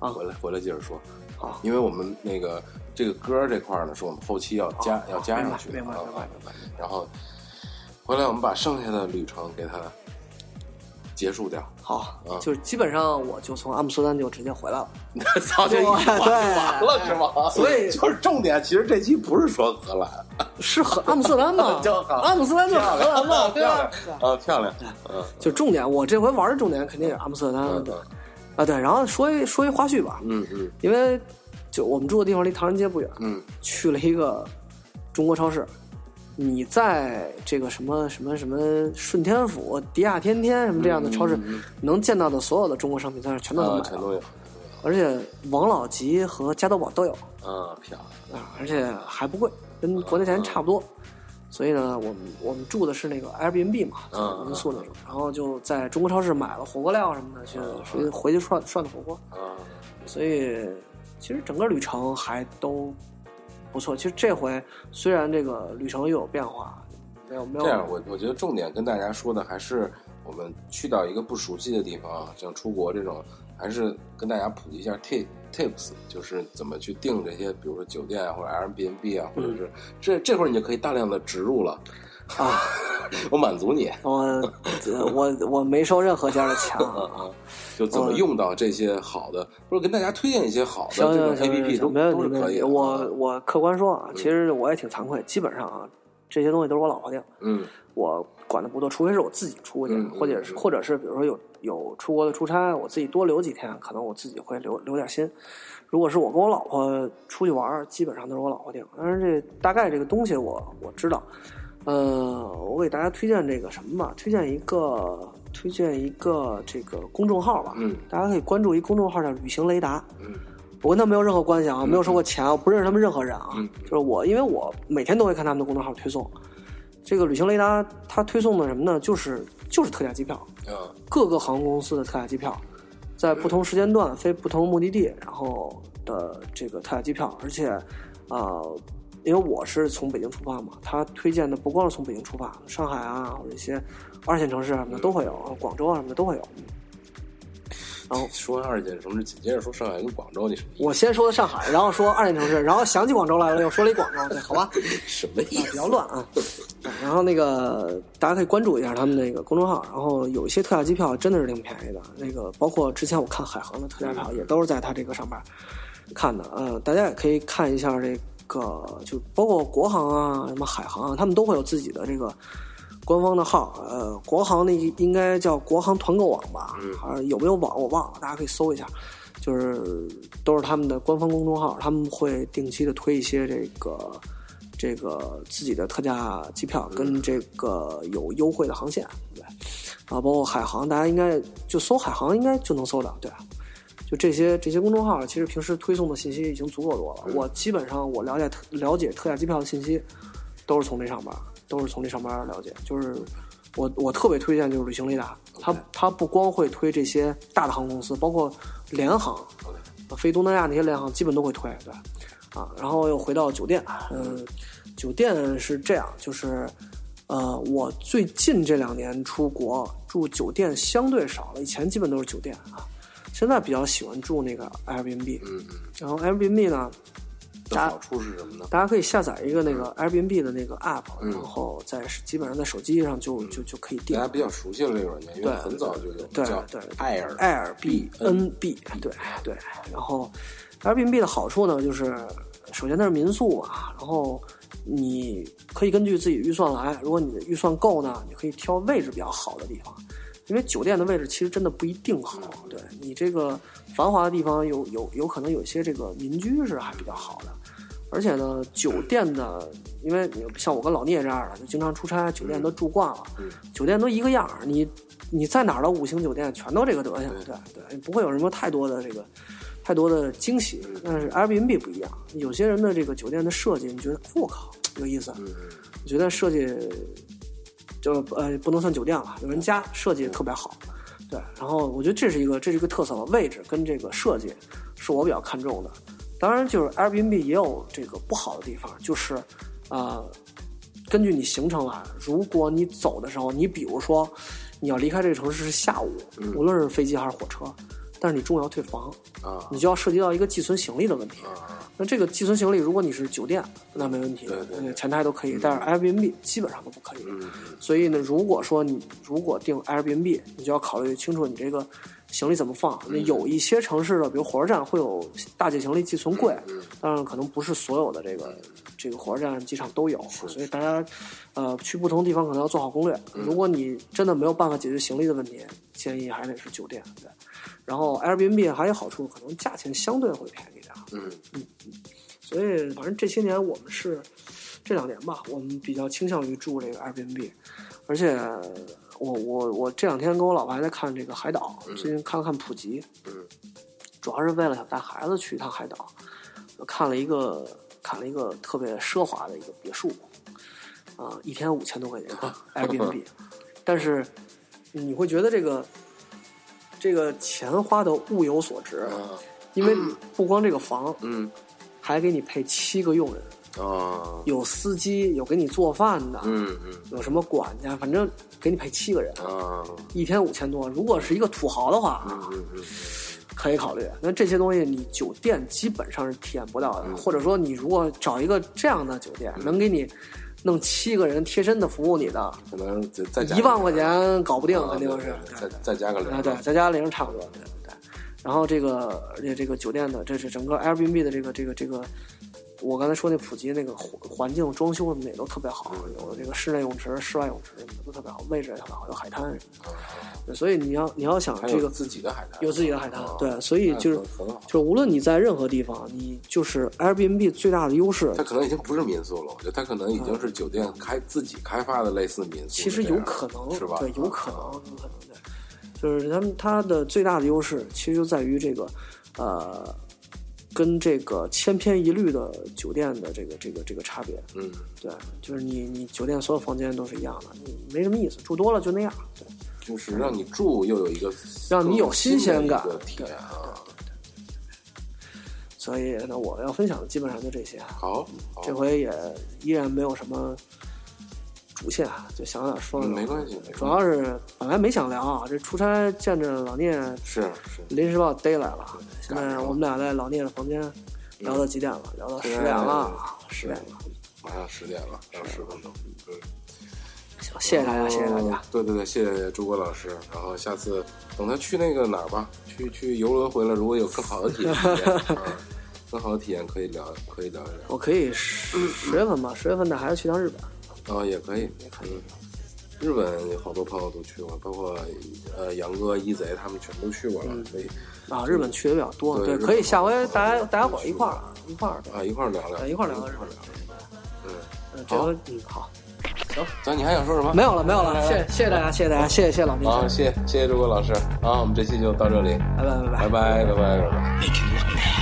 啊回来回来接着说，好，因为我们那个这个歌这块呢，是我们后期要加、要加上去的，啊明白明白明白然后回来我们把剩下的旅程给它结束掉。好啊，就是基本上我就从阿姆斯特丹就直接回来了。(laughs) 操，就一对完对完了是吗？(laughs) 所以 (laughs) 就是重点，其实这期不是说荷兰，是荷阿姆斯特丹嘛就好？阿姆斯特丹就是荷兰嘛，对吧？啊，漂亮，嗯，就重点，我这回玩的重点肯定也是阿姆斯特丹，嗯对啊对。然后说一说一花絮吧，嗯嗯因为就我们住的地方离唐人街不远，嗯去了一个中国超市。你在这个什么什么什么顺天府、迪亚天天什么这样的超市，能见到的所有的中国商品在那全都能啊，买到。全都有。而且王老吉和加多宝都有啊，漂亮，啊，而且还不贵，跟国内价钱差不多。所以呢，我们我们住的是那个 Airbnb 嘛，嗯民宿那种，然后就在中国超市买了火锅料什么的，去嗯回回去涮涮的火锅。啊，所以其实整个旅程还都不错。其实这回虽然这个旅程又有变化，没有没有这样我我觉得重点跟大家说的还是我们去到一个不熟悉的地方，像出国这种，还是跟大家普及一下 tip tips，就是怎么去订这些，比如说酒店啊，或者 Airbnb 啊，或者是这这会儿你就可以大量的植入了，啊，我满足你。我我我没收任何家的钱嗯啊。嗯，就怎么用到这些好的，或者跟大家推荐一些好的行这种行行 A P P，都没问都是可以。我嗯我客观说啊，其实我也挺惭愧，基本上啊，这些东西都是我老婆定，嗯我管的不多，除非是我自己出去，嗯或者是嗯或者是比如说有有出国的出差，我自己多留几天，可能我自己会留留点心。如果是我跟我老婆出去玩，基本上都是我老婆定。但是，这大概这个东西我我知道。呃，我给大家推荐这个什么吧，推荐一个推荐一个这个公众号吧，嗯大家可以关注一公众号叫“旅行雷达”。嗯我跟他没有任何关系啊，没有收过钱啊，我不认识他们任何人啊。嗯就是我，因为我每天都会看他们的公众号推送。这个旅行雷达，它推送的什么呢？就是就是特价机票，啊各个航空公司的特价机票，在不同时间段飞不同目的地，然后的这个特价机票，而且，呃，因为我是从北京出发嘛，他推荐的不光是从北京出发，上海啊或者一些二线城市什么的都会有，广州啊什么的都会有。然后说完二线城市，紧接着说上海跟广州，你什么意思？我先说的上海，然后说二线城市，然后想起广州来了，又说了一广州，对，好吧？(laughs) 什么意啊，比思？较乱啊。然后那个大家可以关注一下他们那个公众号，然后有一些特价机票真的是挺便宜的，那个包括之前我看海航的特价票也都是在他这个上面看的。嗯，大家也可以看一下这个，就包括国航啊、什么海航啊，他们都会有自己的这个。官方的号，呃，国航那应该叫国航团购网吧，嗯啊，有没有网我忘了，大家可以搜一下，就是都是他们的官方公众号，他们会定期的推一些这个这个自己的特价机票跟这个有优惠的航线，对，啊，包括海航，大家应该就搜海航应该就能搜到，对。就这些这些公众号，其实平时推送的信息已经足够多了。我基本上我了解特了解特价机票的信息，都是从这上边儿，都是从这上边儿了解。就是我我特别推荐就是旅行雷达，它它不光会推这些大的航空公司，包括联航，飞东南亚那些联航基本都会推，对，啊，然后又回到酒店，嗯、酒店是这样，就是，呃，我最近这两年出国住酒店相对少了，以前基本都是酒店啊，现在比较喜欢住那个 Airbnb，嗯嗯，然后 Airbnb 呢，的好处是什么呢？大家可以下载一个那个 Airbnb 的那个 app，、嗯。然后在基本上在手机上就就就可以订大。家比较熟悉了这个软件，因为对很早就有对叫对 Air Airbnb，对对，然后 Airbnb 的好处呢，就是首先它是民宿嘛，然后你可以根据自己预算来，如果你的预算够呢，你可以挑位置比较好的地方，因为酒店的位置其实真的不一定好，对你这个繁华的地方有有有可能有一些这个民居是还比较好的。而且呢，酒店的，因为你像我跟老聂这样的，就经常出差，酒店都住惯了，嗯酒店都一个样儿，你你在哪儿的五星酒店全都这个德行，对对，不会有什么太多的这个太多的惊喜。但是 Airbnb 不一样，有些人的这个酒店的设计，你觉得我靠有意思，嗯我觉得设计就呃不能算酒店了，有人家设计特别好，对，然后我觉得这是一个这是一个特色吧，位置跟这个设计是我比较看重的。当然，就是 Airbnb 也有这个不好的地方，就是啊、呃根据你行程来，如果你走的时候，你比如说你要离开这个城市是下午，嗯无论是飞机还是火车，但是你中午要退房，啊你就要涉及到一个寄存行李的问题。啊那这个寄存行李，如果你是酒店，那没问题，对对前台都可以，但是 Airbnb 基本上都不可以。嗯所以呢，如果说你如果订 Airbnb，你就要考虑清楚你这个行李怎么放。那有一些城市的，比如火车站会有大件行李寄存柜，嗯当然可能不是所有的这个这个火车站、机场都有，所以大家呃去不同地方可能要做好攻略。如果你真的没有办法解决行李的问题，建议还得是酒店。对，然后 Airbnb 还有好处，可能价钱相对会便宜点儿。嗯嗯所以反正这些年我们是这两年吧，我们比较倾向于住这个 Airbnb，而且我我我这两天跟我老婆还在看这个海岛，最近看了看普吉，嗯主要是为了想带孩子去一趟海岛，看了一个看了一个特别奢华的一个别墅，啊、一天五千多块钱 (laughs) Airbnb，(laughs) 但是你会觉得这个这个钱花的物有所值，啊。因为不光这个房，嗯。还给你配七个佣人，啊。有司机，有给你做饭的，嗯嗯。有什么管家，反正给你配七个人，啊。一天五千多。如果是一个土豪的话，嗯嗯嗯。可以考虑。那这些东西你酒店基本上是体验不到的，嗯。或者说你如果找一个这样的酒店，能给你弄七个人贴身的服务你的，可能再再加一万块钱搞不定，啊肯定是。再再加个零啊，对，再加零差不多，对对对。然后这个而且这个酒店的，这是整个 Airbnb 的这个这个这个，我刚才说那普及那个环环境装修什么的也都特别好，有这个室内泳池、室外泳池什么的都特别好，位置也特别好，有海滩什么的。对所以你要你要想这个有自己的海滩，有自己的海滩啊，对，所以就是。就是无论你在任何地方，你就是 Airbnb 最大的优势它，可能已经不是民宿了，我觉得它可能已经是酒店开自己开发的类似民宿，其实有可能，是吧？对，有可能，有可能对，就是他们它的最大的优势，其实就在于这个，呃，跟这个千篇一律的酒店的这个这个这个差别。嗯，对，就是你你酒店所有房间都是一样的，你没什么意思，住多了就那样。对，就是让你住又有一个让你有新鲜感的体验啊。所以呢，我要分享的基本上就这些。好，好这回也依然没有什么主线啊，就想点说嗯。没关系，没关系主要是本来没想聊啊，这出差见着老聂，是是临时把我逮来了。现在我们俩在老聂的房间聊到几点了？聊到十点了，十点了。马上十点了，还有十分钟。嗯，行，谢谢大家，谢谢大家。对对对，谢谢朱国老师。然后下次等他去那个哪儿吧，去去游轮回来，如果有更好的体验，(laughs) 更好的体验可以聊，可以聊一聊。我可以十十月份吧，十月份带孩子去趟日本。啊，也可以，也可以。日本有好多朋友都去过，包括呃杨哥、一贼他们全都去过了，所以啊，日本去的比较多，对，对可以下回大家大家伙儿一块儿啊一块儿啊一块儿聊聊，一块儿聊聊日本。嗯，嗯，这回嗯好，走，你还想说什么？没有了没有了，谢谢谢谢大家，谢谢大家，谢谢谢谢老聂，好，谢谢谢谢朱国老师，好，我们这期就到这里，拜拜拜拜拜。拜拜拜